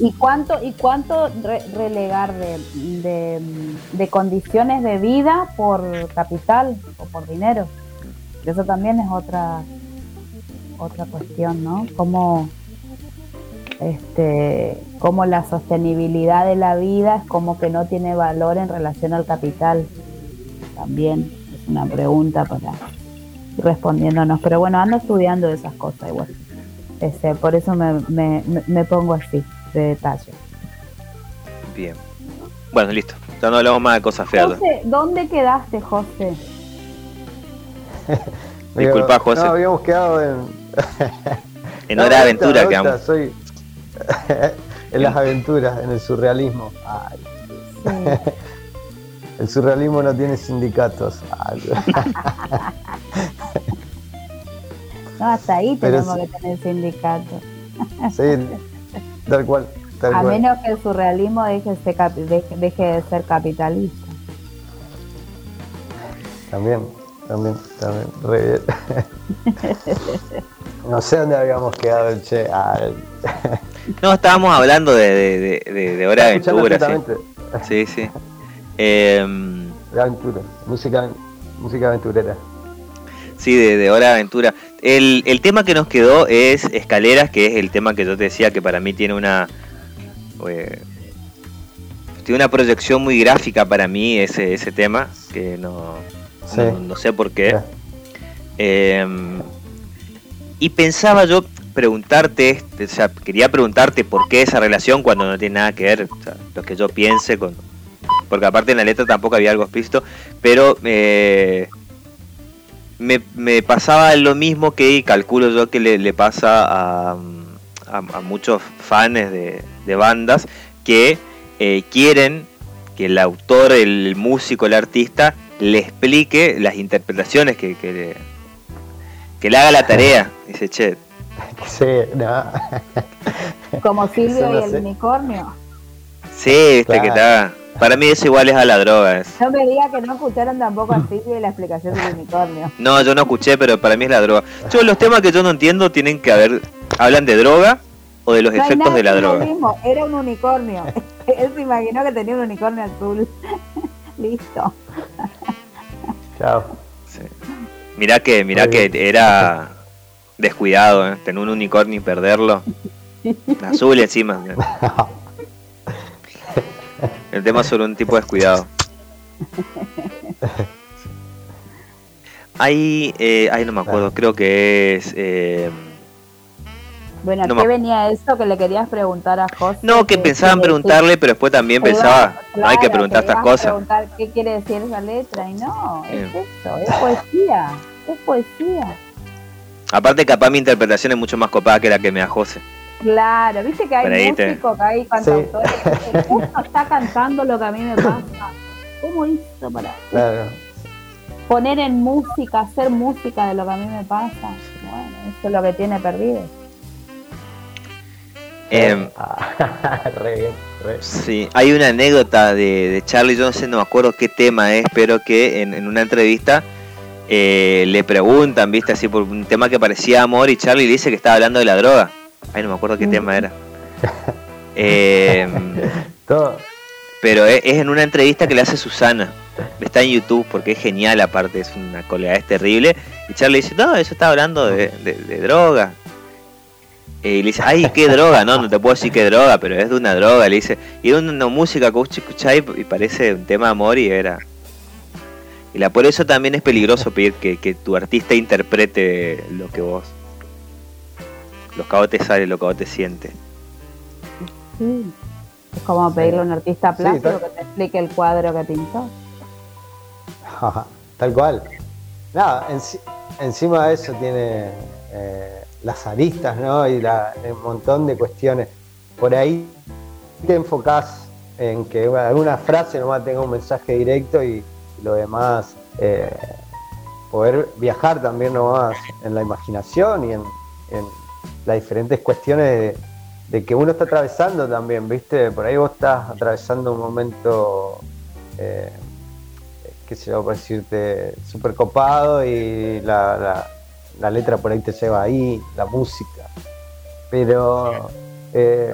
¿Y cuánto, y cuánto re- relegar de, de, de condiciones de vida por capital o por dinero? Eso también es otra otra cuestión, ¿no? Cómo, este, cómo la sostenibilidad de la vida es como que no tiene valor en relación al capital. También es una pregunta para ir respondiéndonos. Pero bueno, ando estudiando esas cosas igual. Este, por eso me, me, me- pongo así, de detalle. bien. Bueno, listo. Ya no hablamos más de cosas feas. José, ¿dónde quedaste, José? Disculpa, José. No, habíamos quedado en. En No, hora de aventura ahorita quedamos. Soy en las aventuras, en el surrealismo. Ay. El surrealismo no tiene sindicatos. Ay. No, hasta ahí Pero tenemos que tener sindicato. Sí, tal cual. Tal A cual. menos que el surrealismo deje, de ser capi- deje- deje de ser capitalista. También, también, también. Re bien. No sé dónde habíamos quedado, che. No, estábamos hablando de, de, de, de- de hora de aventura. Sí, sí. sí. De aventura, música, música aventurera. Sí, de, de Hora de Aventura. El, el tema que nos quedó es Escaleras, que es el tema que yo te decía que para mí tiene una. eh, tiene una proyección muy gráfica para mí ese, ese tema, que no, Sí. no, no sé por qué. Eh, y pensaba yo preguntarte, o sea, quería preguntarte por qué esa relación cuando no tiene nada que ver, o sea, lo que yo piense con... Porque aparte en la letra tampoco había algo explícito, pero eh, me, me pasaba lo mismo que calculo yo que le, le pasa a, a- a muchos fans de, de bandas que eh, quieren que el autor, el músico, el artista le explique las interpretaciones que, que le, que le haga la tarea. Dice, che, Sí, no. Como Silvio no y el sé. unicornio. sí, viste que está... Para mí eso igual es a la droga. es. No me diga que no escucharon tampoco a Silvio y la explicación del unicornio. No, yo no escuché, pero para mí es la droga. Yo los temas que yo no entiendo tienen que haber... ¿Hablan de droga o de los No efectos nada de la es droga? mismo, era un unicornio. Él se imaginó que tenía un unicornio azul. Listo. Chao. Sí. Mirá que, mirá que era descuidado, ¿eh? tener un unicornio y perderlo. Azul encima. ¿Eh? El tema es sobre un tipo descuidado. Hay, eh, ay no me acuerdo, creo que es... eh, Bueno, No ¿qué me- venía esto que le querías preguntar a José? no, que ¿Qué pensaba en quiere preguntarle, pero después también pensaba, no hay que preguntar estas cosas. preguntar qué quiere decir esa letra y no, es Bien. eso, es poesía, es poesía. Aparte capaz mi interpretación es mucho más copada que la que me da José. Claro, viste que hay te- músicos, que hay cantautores. que El justo está cantando lo que a mí me pasa. ¿Cómo hizo para Claro. poner en música, hacer música de lo que a mí me pasa? Bueno, eso es lo que tiene perdido. Em, re bien, re. Sí, hay una anécdota de, de Charlie, yo no sé, no me acuerdo qué tema es, pero que en, en una entrevista eh, le preguntan, viste, así por un tema que parecía amor y Charlie le dice que estaba hablando de la droga. Ay, no me acuerdo qué Mm. tema era. Eh, Todo. pero es, es en una entrevista que le hace Susana. Está en YouTube porque es genial, aparte, es una colega, es terrible. Y Charlie dice, no, eso está hablando de, de- de droga. Eh, Y le dice, ay, qué droga, no, no te puedo decir qué droga, pero es de una droga. Le dice, y era una, música que vos escuchás y y parece un tema de amor y era. Y la, por eso también es peligroso pedir que, que tu artista interprete lo que vos. Lo que a vos te sale, lo que a vos te siente. Sí. Es como pedirle a un artista Sí, plástico tal- que te explique el cuadro que pintó. Tal cual. Nada, enci- encima de eso tiene eh, las aristas, ¿no? Y la- un montón de cuestiones. Por ahí te enfocás en que alguna frase nomás tenga un mensaje directo y lo demás, eh, poder viajar también nomás en la imaginación y en, en las diferentes cuestiones de, que uno está atravesando también, ¿viste? Por ahí vos estás atravesando un momento... eh, qué sé yo, por decirte, súper copado y la, la- letra por ahí te lleva ahí, la música. Pero, eh,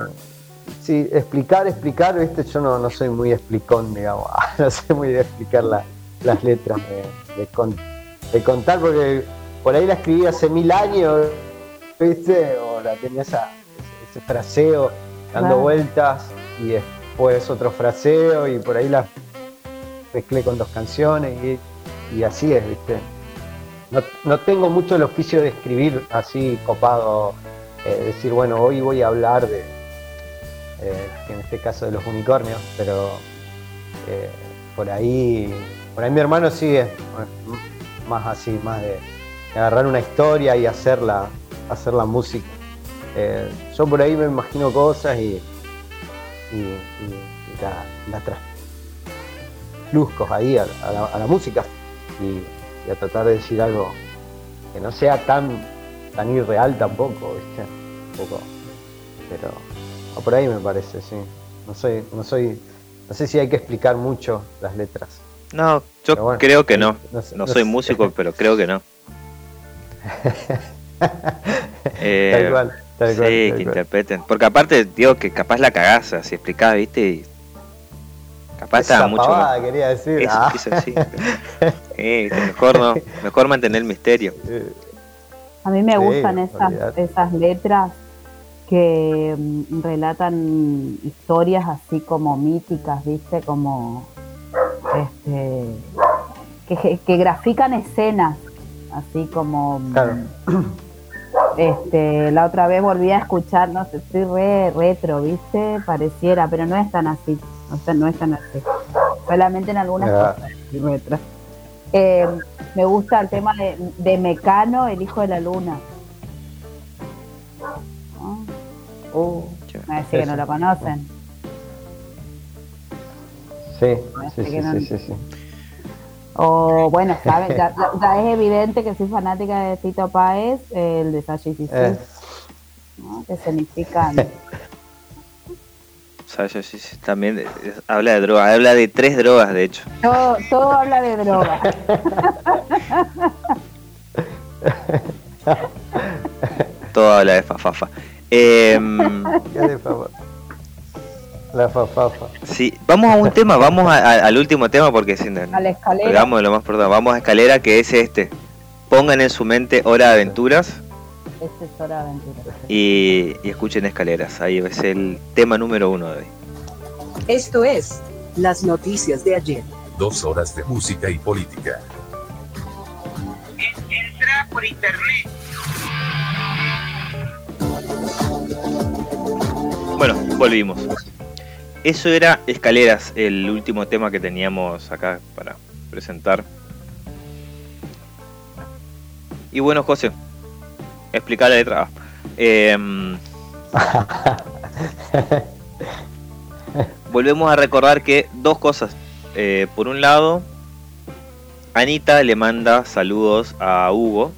sí, explicar, explicar, viste, yo no, no soy muy explicón, digamos, no soy muy de explicar la- las letras, de contar, porque por ahí la escribí hace mil años, viste, o la tenía esa, ese fraseo dando vueltas y después otro fraseo y por ahí la mezclé con dos canciones y, y así es, ¿viste? No, no tengo mucho el oficio de escribir así copado, eh, decir, bueno, hoy voy a hablar de, eh, en este caso de los unicornios, pero eh, por ahí, por ahí mi hermano sigue más así, más de, agarrar una historia y hacerla, hacer la música. Eh, yo por ahí me imagino cosas y, y, la, la trasluzco ahí a, la, música y, a tratar de decir algo que no sea tan, tan irreal tampoco, ¿viste? Un poco. Pero por ahí me parece, sí. No soy, no soy, no sé si hay que explicar mucho las letras. No, yo creo que no. No, soy músico, pero creo que no. eh, tal cual, tal sí, que interpreten. Porque aparte, digo que capaz la cagaza, si explicás, viste, y capaz estaba mucho más. quería decir. ah. mejor no, mejor mantener el misterio. A mí me gustan esas, esas letras que mm, relatan historias así como míticas, ¿viste? Como este, que, grafican escenas, así como mm, este, la otra vez volví a escuchar, no sé, estoy re retro, ¿viste? Pareciera, pero no es tan así, o sea, no es tan así. Solamente en algunas cosas retro. Eh, me gusta el tema de, de Mecano, el hijo de la luna. Uh, me decir que no lo conocen. Sí, sí, sí, sí, sí, O bueno, ¿sabes? Ya, es evidente que soy fanática de Tito Páez, el de Sashi y eh. ¿no? que significan. Sasha también habla de droga, habla de tres drogas, de hecho. Todo, todo habla de droga. todo habla de fafafa. Eh, la fafafa. Sí, vamos a un tema, vamos al último tema porque si no, a la escalera. lo más Vamos a escalera que es este. Pongan en su mente Hora de Aventuras. Este es Hora de Aventuras. Y, y escuchen escaleras. Ahí es el tema número uno de hoy. Esto es las noticias de ayer. Dos horas de música y política. Entra por internet Bueno, volvimos. Eso era Escaleras, el último tema que teníamos acá para presentar. Y bueno, José, explica la letra. Em, volvemos a recordar que dos cosas. Eh, por un lado, Anita le manda saludos a Hugo.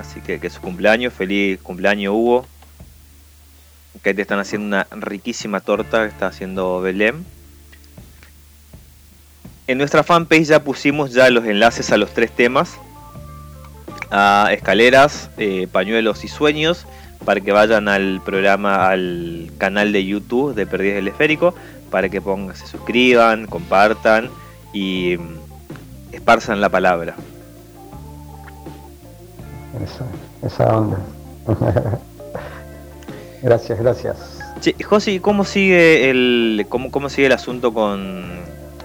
Así que que es su cumpleaños. Feliz cumpleaños, Hugo que te están haciendo una riquísima torta que está haciendo Belém. En nuestra fanpage ya pusimos ya los enlaces a los tres temas, a escaleras, eh, pañuelos y sueños, para que vayan al programa, al canal de YouTube de Perdidas del Esférico, para que pongan, se suscriban, compartan y mm, esparzan la palabra. esa onda. Gracias, gracias. Sí, Josi, ¿cómo sigue el cómo, cómo sigue el asunto con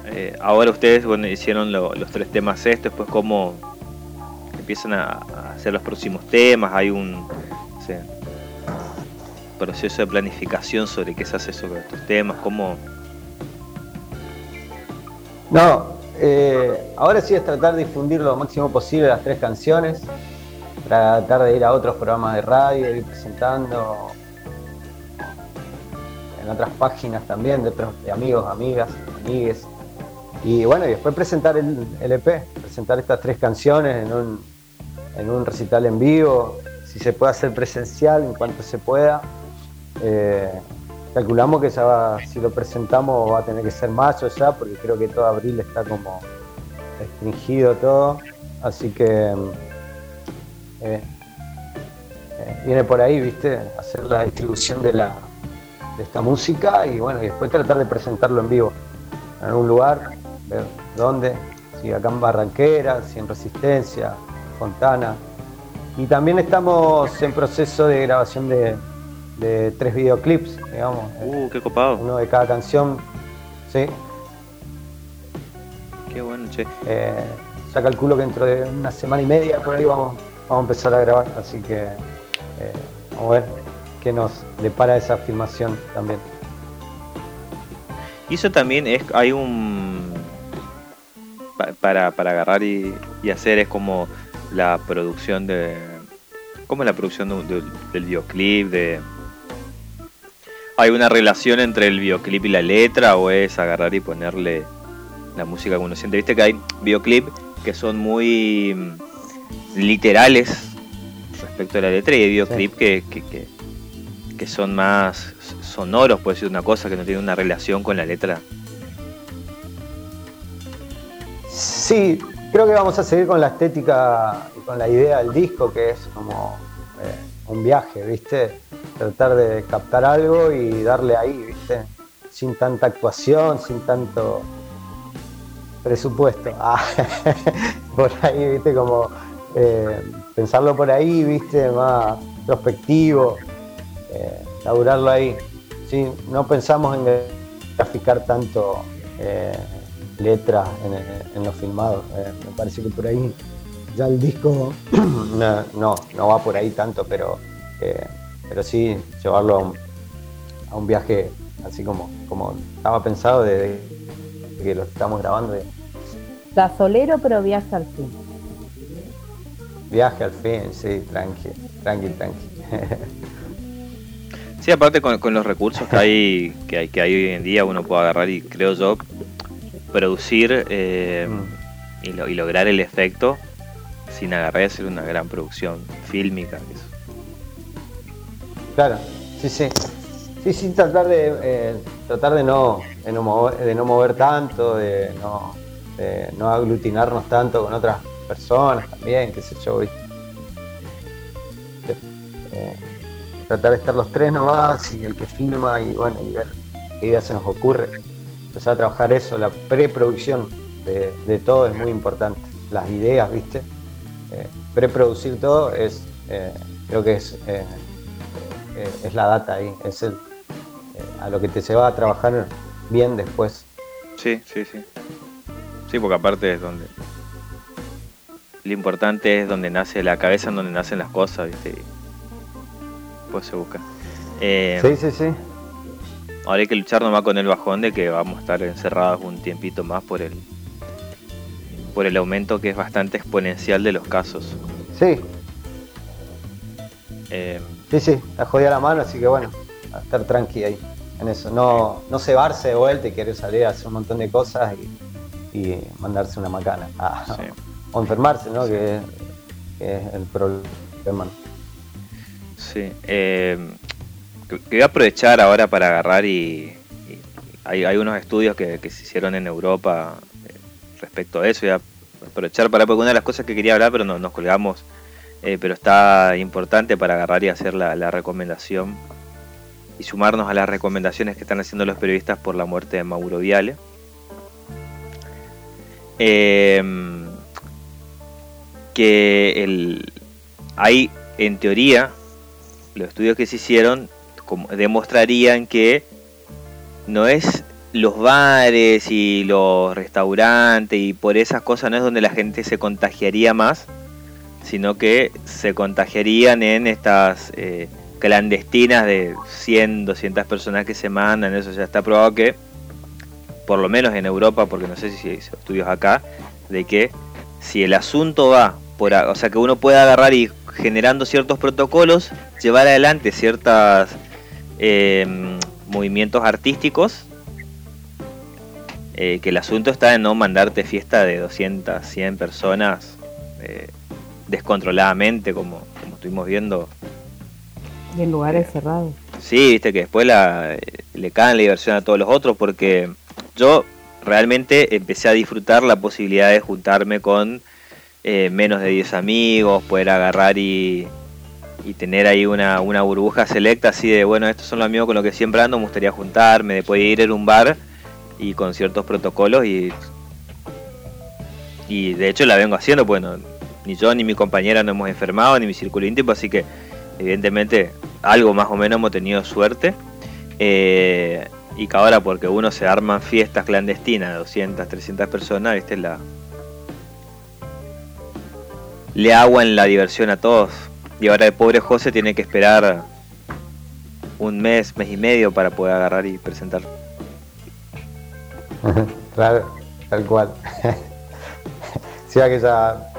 eh, ahora ustedes bueno, hicieron los tres temas estos, pues cómo empiezan a, hacer los próximos temas, hay un proceso de planificación sobre qué se hace sobre estos temas, cómo No, eh, ahora sí es tratar de difundir lo máximo posible las tres canciones, tratar de ir a otros programas de radio, ir presentando en otras páginas también de, de amigos, amigas, amigues. Y bueno, y después presentar el, EP, presentar estas tres canciones en un, en un recital en vivo, si se puede hacer presencial en cuanto se pueda. Eh, calculamos que ya si lo presentamos va a tener que ser mayo ya, porque creo que todo abril está como restringido todo. Así que eh, eh, viene por ahí, viste, hacer la distribución de la, de esta música y bueno, y después tratar de presentarlo en vivo en algún lugar, ver dónde, si acá en Barranquera, si en Resistencia, Fontana. Y también estamos en proceso de grabación de, tres videoclips, digamos. Uh, qué copado. Uno de cada canción, sí. Qué bueno, che. Eh, ya calculo que dentro de una semana y media por ahí vamos, vamos a empezar a grabar, así que eh, vamos a ver que nos depara esa filmación también. Y eso también es, hay un... pa- Para, para agarrar y, y hacer es como la producción de... Como la producción de- de- del videoclip, de... ¿Hay una relación entre el videoclip y la letra o es agarrar y ponerle la música que uno siente? Viste que hay videoclip que son muy mm, literales respecto a la letra y hay videoclip que, que, que, que son más sonoros, puede ser una cosa que no tiene una relación con la letra. Sí, creo que vamos a seguir con la estética y con la idea del disco, que es como eh, un viaje, ¿viste? Tratar de captar algo y darle ahí, ¿viste? Sin tanta actuación, sin tanto presupuesto. Ah, por ahí, ¿viste? Como eh, pensarlo por ahí, ¿viste? Más prospectivo, eh, laburarlo ahí. Sí, no pensamos en graficar tanto eh, letras en, en lo filmado. Eh, me parece que por ahí ya el disco no, no, no va por ahí tanto, pero, eh, pero sí llevarlo a un, a un viaje así como, como estaba pensado desde que lo estamos grabando, de Gasolero, pero viaje al fin. viaje al fin, sí, tranqui, tranqui, tranqui. Sí, aparte con, con los recursos que hay, que hay que hay hoy en día, uno puede agarrar y creo yo producir eh, y, lo- y lograr el efecto sin agarrar y hacer una gran producción fílmica. que es- Claro, sí, sí. Sí, sí, tratar de eh, tratar de no, de no mover, de no mover tanto, de no, de no aglutinarnos tanto con otras personas también, qué sé yo, ¿viste? Eh, tratar de estar los tres nomás y el que filma y bueno, y ver qué idea se nos ocurre. Empezar a trabajar eso, la preproducción de, de todo es muy importante. Las ideas, ¿viste? Eh, preproducir todo es, eh, creo que es, eh, es la data ahí, es el, a lo que te se va a trabajar bien después. Sí, sí, sí. Sí, porque aparte es donde... Lo importante es donde nace la cabeza, en donde nacen las cosas, ¿viste? Se busca. Eh, Sí, sí, sí. Ahora hay que luchar nomás con el bajón de que vamos a estar encerrados un tiempito más por el por el aumento que es bastante exponencial de los casos. Sí, Eh, sí, sí, la jodía la mano, así que bueno, a estar tranqui ahí en eso. No, no cebarse de vuelta y querer salir a hacer un montón de cosas y, y mandarse una macana. Ah, O enfermarse, ¿no? Que, que es el problema. Sí. eh, que, que voy a aprovechar ahora para agarrar y, y hay, hay unos estudios que, se hicieron en Europa eh, respecto a eso. A aprovechar para porque una de las cosas que quería hablar, pero no, nos colgamos. eh, pero está importante para agarrar y hacer la, recomendación y sumarnos a las recomendaciones que están haciendo los periodistas por la muerte de Mauro Viale. Eh, que hay, en teoría, los estudios que se hicieron demostrarían que no es los bares y los restaurantes y por esas cosas no es donde la gente se contagiaría más, sino que se contagiarían en estas eh, clandestinas de 100, 200 personas que se mandan, eso ya está probado que, por lo menos en Europa, porque no sé si hay estudios acá, de que si el asunto va por, o sea, que uno puede agarrar y generando ciertos protocolos, llevar adelante ciertos movimientos artísticos, eh, que el asunto está en no mandarte fiesta de 200, 100 personas eh, descontroladamente, como, como estuvimos viendo. Y en lugares cerrados. Sí, viste que después la, le caen la diversión a todos los otros, porque yo realmente empecé a disfrutar la posibilidad de juntarme con eh, menos de 10 amigos, poder agarrar y, y tener ahí una, una burbuja selecta así de, bueno, estos son los amigos con los que siempre ando, me gustaría juntarme, de poder ir a un bar y con ciertos protocolos y, y de hecho la vengo haciendo, pues no- ni yo ni mi compañera no hemos enfermado, ni mi círculo íntimo, así que evidentemente algo más o menos hemos tenido suerte. Eh, y que ahora porque uno se arman fiestas clandestinas de 200, 300 personas, viste, la... Le aguan la diversión a todos. Y ahora el pobre José tiene que esperar un mes, mes y medio para poder agarrar y presentar. claro, tal cual. sea que ya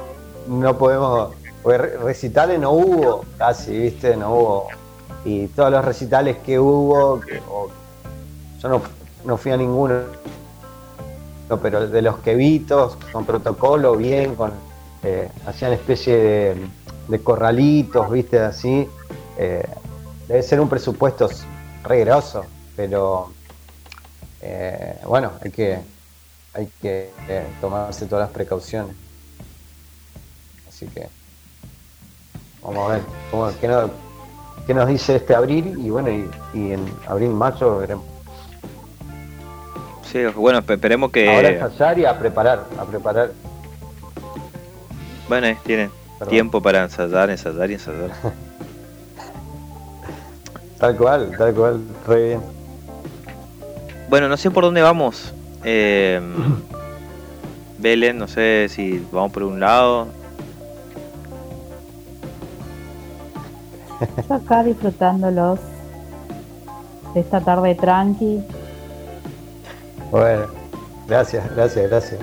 no podemos. Recitales no hubo casi, ¿viste? No hubo. Y todos los recitales que hubo, yo no, no fui a ninguno, no, pero de los que vi, con protocolo, bien, con eh, hacían especie de, de corralitos, ¿viste? Así. Eh, debe ser un presupuesto re grosso, pero eh, bueno, hay que, hay que tomarse todas las precauciones. Así que vamos a ver cómo- qué, nos, qué nos dice este abril y bueno, y, y en abril, mayo veremos. Sí, bueno, espe- esperemos que. Ahora ensayar y a preparar, a preparar. Bueno, eh, tienen Perdón. tiempo para ensayar, ensayar y ensayar. Tal cual, tal cual, re bien. Bueno, no sé por dónde vamos. Eh, Belén, no sé si vamos por un lado. Yo acá disfrutándolos de esta tarde tranqui. Bueno, gracias, gracias, gracias.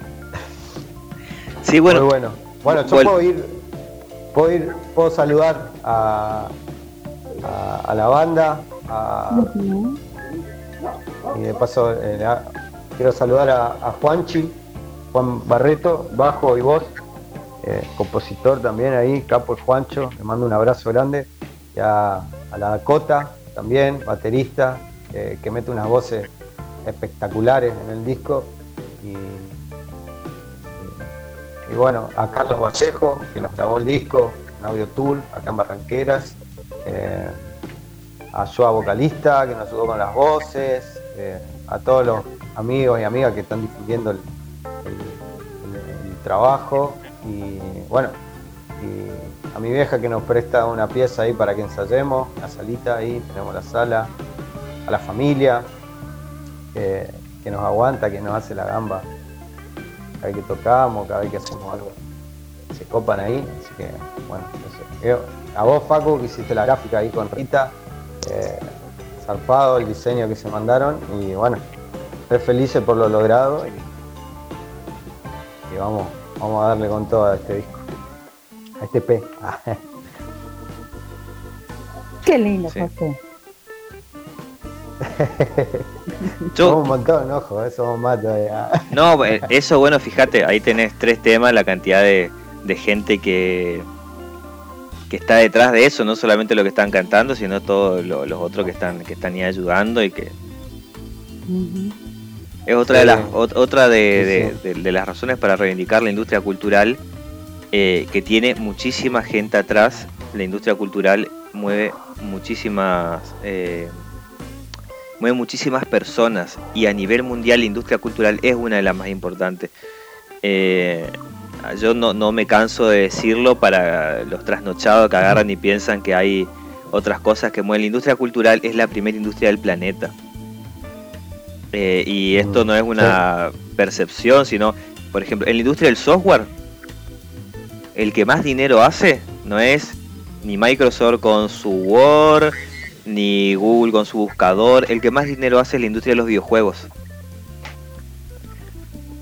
Sí, bueno. Muy bueno. Bueno, yo Vol- puedo ir, puedo ir, puedo saludar a, a, a la banda, a- y de paso eh, quiero saludar a, a Juanchi, Juan Barreto, bajo y voz, eh, compositor también ahí, capo Juancho, le mando un abrazo grande, y a, a la Dakota también, baterista, eh, que mete unas voces espectaculares en el disco. Y, y bueno, a Carlos Vallejo, que nos grabó el disco, en Audio Tool, acá en Barranqueras. eh, a Joa Vocalista, que nos ayudó con las voces. eh, a todos los amigos y amigas que están difundiendo el, trabajo. Y bueno, a mi vieja que nos presta una pieza ahí para que ensayemos, la salita ahí, tenemos la sala. A la familia, que, que nos aguanta, que nos hace la gamba cada vez que tocamos, cada vez que hacemos algo. Se copan ahí, así que bueno, eso. Yo- a vos Facu que hiciste la gráfica ahí con Rita, eh, zarpado el diseño que se mandaron y bueno, estoy felices por lo logrado y, y vamos, vamos a darle con todo a este disco, a este P. Qué lindo, Sí. José. Somos un montón, ojo, eh, somos más todavía. No, eh, eso bueno, fíjate, ahí tenés tres temas, la cantidad de, de gente que, que está detrás de eso, no solamente lo que están cantando, sino todos lo- los otros que están, que están ahí ayudando y que es otra de las ot- otra de, Sí, de- de- de las razones para reivindicar la industria cultural eh, que tiene muchísima gente atrás. La industria cultural mueve muchísimas eh, mueve muchísimas personas y a nivel mundial la industria cultural es una de las más importantes. Eh, yo no, no me canso de decirlo para los trasnochados que agarran y piensan que hay otras cosas que mueven. La industria cultural es la primera industria del planeta. Eh, y esto no es una percepción, sino, por ejemplo, en la industria del software, el que más dinero hace no es ni Microsoft con su Word, ni Google con su buscador. El que más dinero hace es la industria de los videojuegos.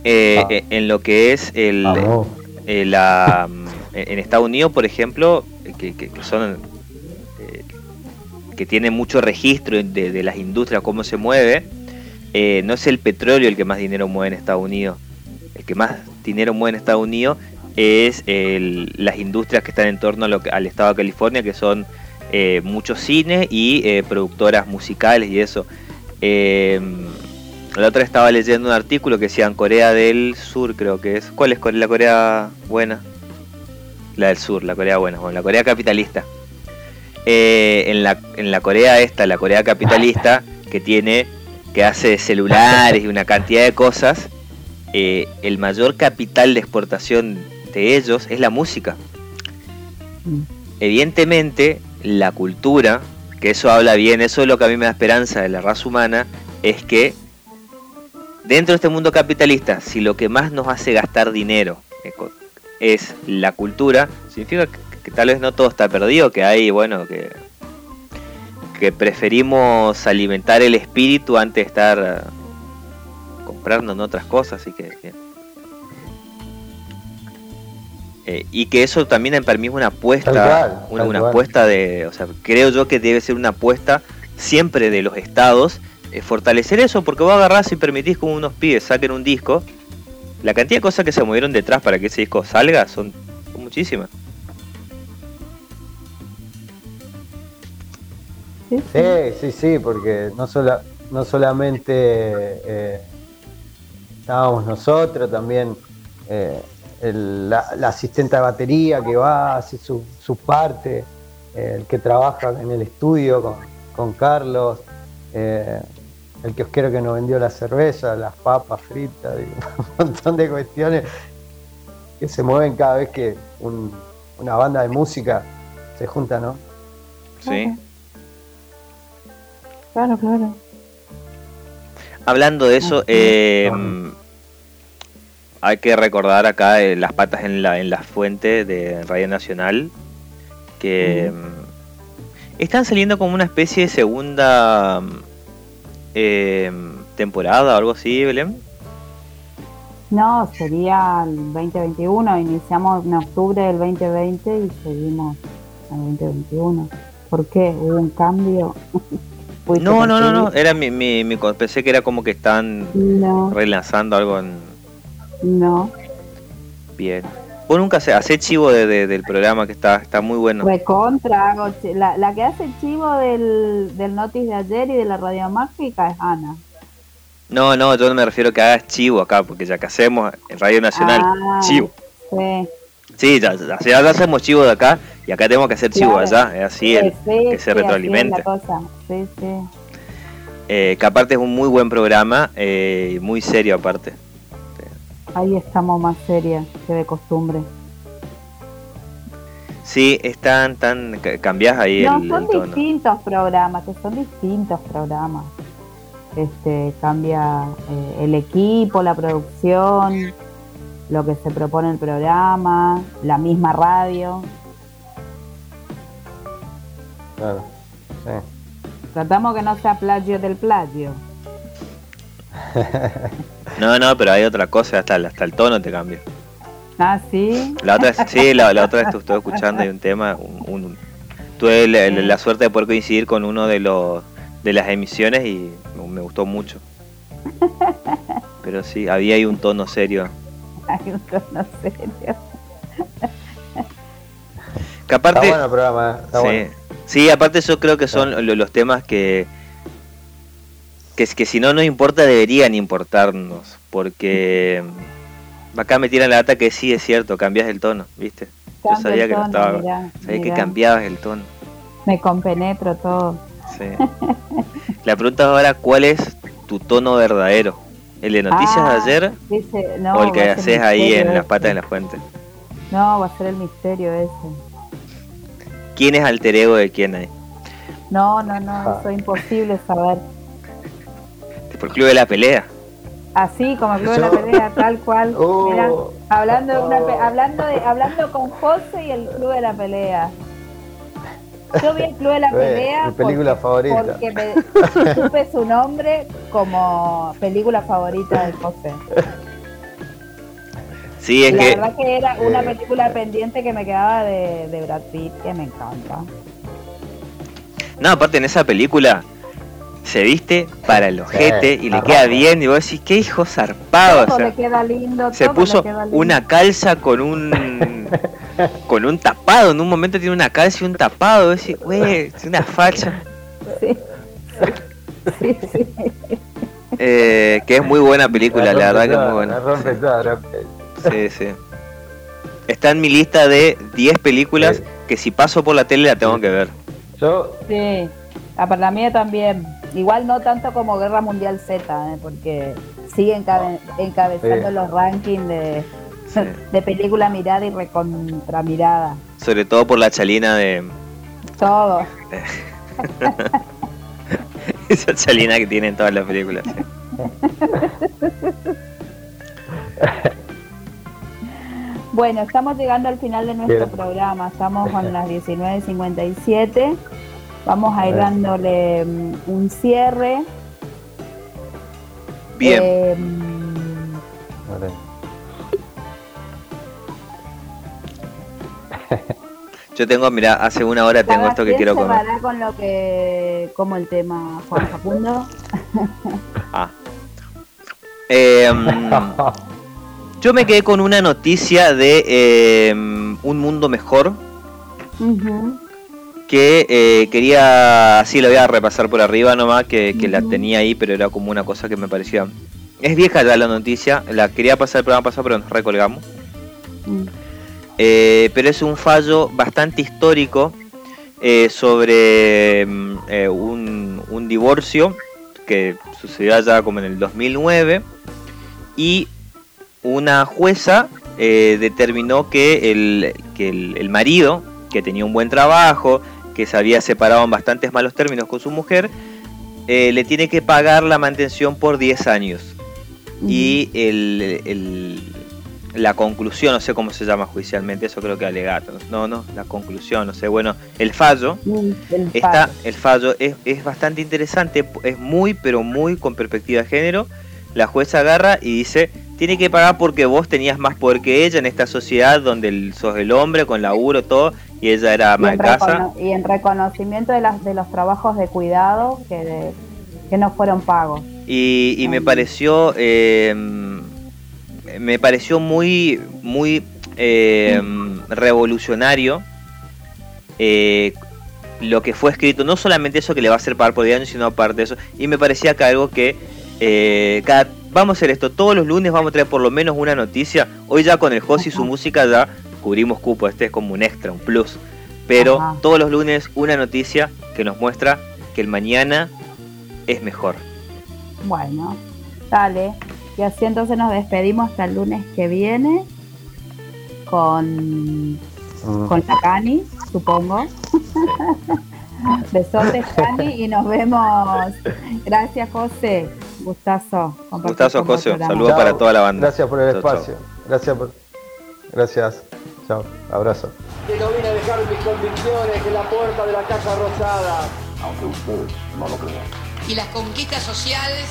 Eh, Ah. eh, En lo que es el, Vamos. eh, la, mm, en Estados Unidos, por ejemplo, eh, que, que- que son eh, que tienen mucho registro de, de las industrias, cómo se mueve, eh, no es el petróleo el que más dinero mueve en Estados Unidos. El que más dinero mueve en Estados Unidos es el- las industrias que están en torno a lo que- al estado de California, que son eh, muchos cines y eh, productoras musicales y eso. Eh, la otra estaba leyendo un artículo que decía en Corea del Sur, creo que es. ¿Cuál es la Corea buena? La del Sur, la Corea buena, bueno, la Corea capitalista. Eh, en, la, en la Corea esta, la Corea capitalista, que tiene, que hace celulares y una cantidad de cosas, eh, el mayor capital de exportación de ellos es la música. Evidentemente, la cultura, que eso habla bien, eso es lo que a mí me da esperanza de la raza humana, es que dentro de este mundo capitalista, si lo que más nos hace gastar dinero es la cultura, significa que, tal vez no todo está perdido, que hay, bueno, que, que preferimos alimentar el espíritu antes de estar eh, comprando en otras cosas, así que. Eh, y que eso también para mí es una apuesta, Tal cual, una, tal una apuesta de, o sea, creo yo que debe ser una apuesta siempre de los estados, eh, fortalecer eso, porque vos agarrás y permitís que unos pibes saquen un disco, la cantidad de cosas que se movieron detrás para que ese disco salga son, son muchísimas. Sí, sí. Sí, sí, sí, porque no, sola, no solamente eh, estábamos nosotros, también eh, el- la, la asistente de batería que va, hace su, su parte, eh, el que trabaja en el estudio con, con Carlos, eh, el kiosquero que nos vendió la cerveza, las papas fritas, digo, un montón de cuestiones que se mueven cada vez que un- una banda de música se junta, ¿no? ¿sí? Claro, claro. Hablando de eso, Ajá. eh, hay que recordar acá eh, las patas en la, en la fuente de Radio Nacional, que mm, están saliendo como una especie de segunda mm, eh, temporada o algo así, Belén. No, sería el 2021. Iniciamos en octubre del 2020 y seguimos en el 2021. ¿Por qué? ¿Hubo un cambio? ¿Pudiste No, no, no, no, era mi, mi, pensé que era como que están No, relanzando algo en no. bien. Vos nunca hace chivo de, de- del programa que está, está muy bueno. Recontra, hago la, la que hace chivo del, del notice de ayer y de la radiomágica es Ana. No, no, yo no me refiero que hagas chivo acá, porque ya que hacemos en Radio Nacional, Ah, chivo. Sí. Sí, ya, ya, ya hacemos chivo de acá y acá tenemos que hacer chivo Claro. allá, es así, el- Sí, que sí, se cosa. Sí, sí. Eh, que aparte es un muy buen programa, eh, muy serio aparte. Ahí estamos más serias que de costumbre. Sí, están tan ca- cambiás ahí No, el, son el tono. distintos programas, que son distintos programas. Este cambia eh, el equipo, la producción, lo que se propone el programa, la misma radio. Claro. Sí. Tratamos que no sea plagio del plagio. No, no, pero hay otra cosa, hasta, el- hasta el tono te cambia. Ah, sí. La otra sí, la, la otra vez estuve escuchando y un tema, un, un- tuve la, la- la suerte de poder coincidir con uno de los de las emisiones y me, me gustó mucho. Pero sí, había ahí un tono serio. Hay un tono serio. Que aparte, Está bueno el programa, está sí, bueno. sí, aparte yo creo que son lo- los temas que que, que si no nos importa deberían importarnos, porque acá me tiran la data que sí es cierto, cambias el tono, ¿viste? Yo sabía que no estaba, mirá, sabía que cambiabas el tono. Me compenetro todo. Sí. La pregunta ahora, ¿cuál es tu tono verdadero? ¿El de noticias Ah, de ayer Dice, no, o el que haces ahí en las patas de la fuente? No, va a ser el misterio ese. ¿Quién es alter ego de quién hay? No, no, no, eso es imposible saber. El club de la pelea. Así como el club de la pelea, tal cual. Oh. Mira, hablando de una pe- hablando de hablando con José y el club de la pelea. Yo vi el club de la pelea mi película porque, favorita. porque me supe su nombre como película favorita de José. Sí, es la que verdad que era una eh, película pendiente que me quedaba de, de Brad Pitt, que me encanta. No, aparte en esa película se viste para el ojete y le la queda ropa. bien y vos decís, qué hijo zarpado. todo o sea, le queda lindo, se todo puso le queda lindo. una calza con un con un tapado. En un momento tiene una calza y un tapado. Vos decís, güey, es una facha. Sí, sí, sí. Eh, que es muy buena película, la verdad que es muy La buena. rompe toda, la- Sí, sí. Está en mi lista de 10 películas Sí. que si paso por la tele la tengo que ver. Yo, Sí, ah, para la mía también. Igual no tanto como Guerra Mundial Z, ¿eh? porque sigue encabe- encabezando Sí. los rankings de, Sí. de película mirada y recontra mirada. Sobre todo por la chalina de. Todo. Esa chalina que tiene en todas las películas. Bueno, estamos llegando al final de nuestro Bien. programa. Estamos con las 19.57. Vamos a, ir dándole mm, un cierre. Bien. Eh, vale. Yo tengo, mira, hace una hora tengo esto que quiero comer. con lo que como el tema Juan Facundo? ah. Em, yo me quedé con una noticia de em, Un Mundo Mejor. Uh que eh, quería, sí, lo voy a repasar por arriba nomás, que, que la tenía ahí, pero era como una cosa que me parecía... Es vieja ya la noticia, la quería pasar el programa pasado, pero nos recolgamos. Mm. Eh, pero es un fallo bastante histórico eh, sobre mm, un, un, divorcio que sucedió allá como en el 2009 y una jueza determinó que, el, que el, marido, que tenía un buen trabajo, que se había separado en bastantes malos términos con su mujer, le tiene que pagar la mantención por 10 años. Y el, la conclusión, no sé cómo se llama judicialmente, eso creo que alegato, no, no, la conclusión, no sé, bueno, el fallo, mm, el está, fallo. el fallo es, es, bastante interesante, es muy, pero muy con perspectiva de género, la jueza agarra y dice, tiene que pagar porque vos tenías más poder que ella en esta sociedad donde sos el hombre con laburo, todo, y ella era de casa. Y en reconocimiento de, las, de los trabajos de cuidado que, que no fueron pagos. Y, y me pareció... Eh, me pareció muy, muy eh, revolucionario eh, lo que fue escrito, no solamente eso que le va a hacer pagar por año, sino aparte de eso. Y me parecía que algo que eh, cada, vamos a hacer esto, todos los lunes vamos a traer por lo menos una noticia. Hoy ya con el host y su música ya cubrimos cupo, este es como un extra, un plus. Pero todos los lunes una noticia que nos muestra que el mañana es mejor. Bueno, dale. Y así entonces nos despedimos hasta el lunes que viene con, con la Cani, supongo. Besotes, Cani, y nos vemos. Gracias, José. Gustazo. Gustazo, José. Saludos para toda la banda. Gracias por el espacio. Gracias por. Gracias. Chao. Abrazo. Que no vine a dejar mis convicciones en la puerta de la Casa Rosada. Aunque ustedes no lo crean. Y las conquistas sociales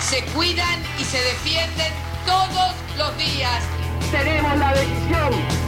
se cuidan y se defienden todos los días. Tenemos la decisión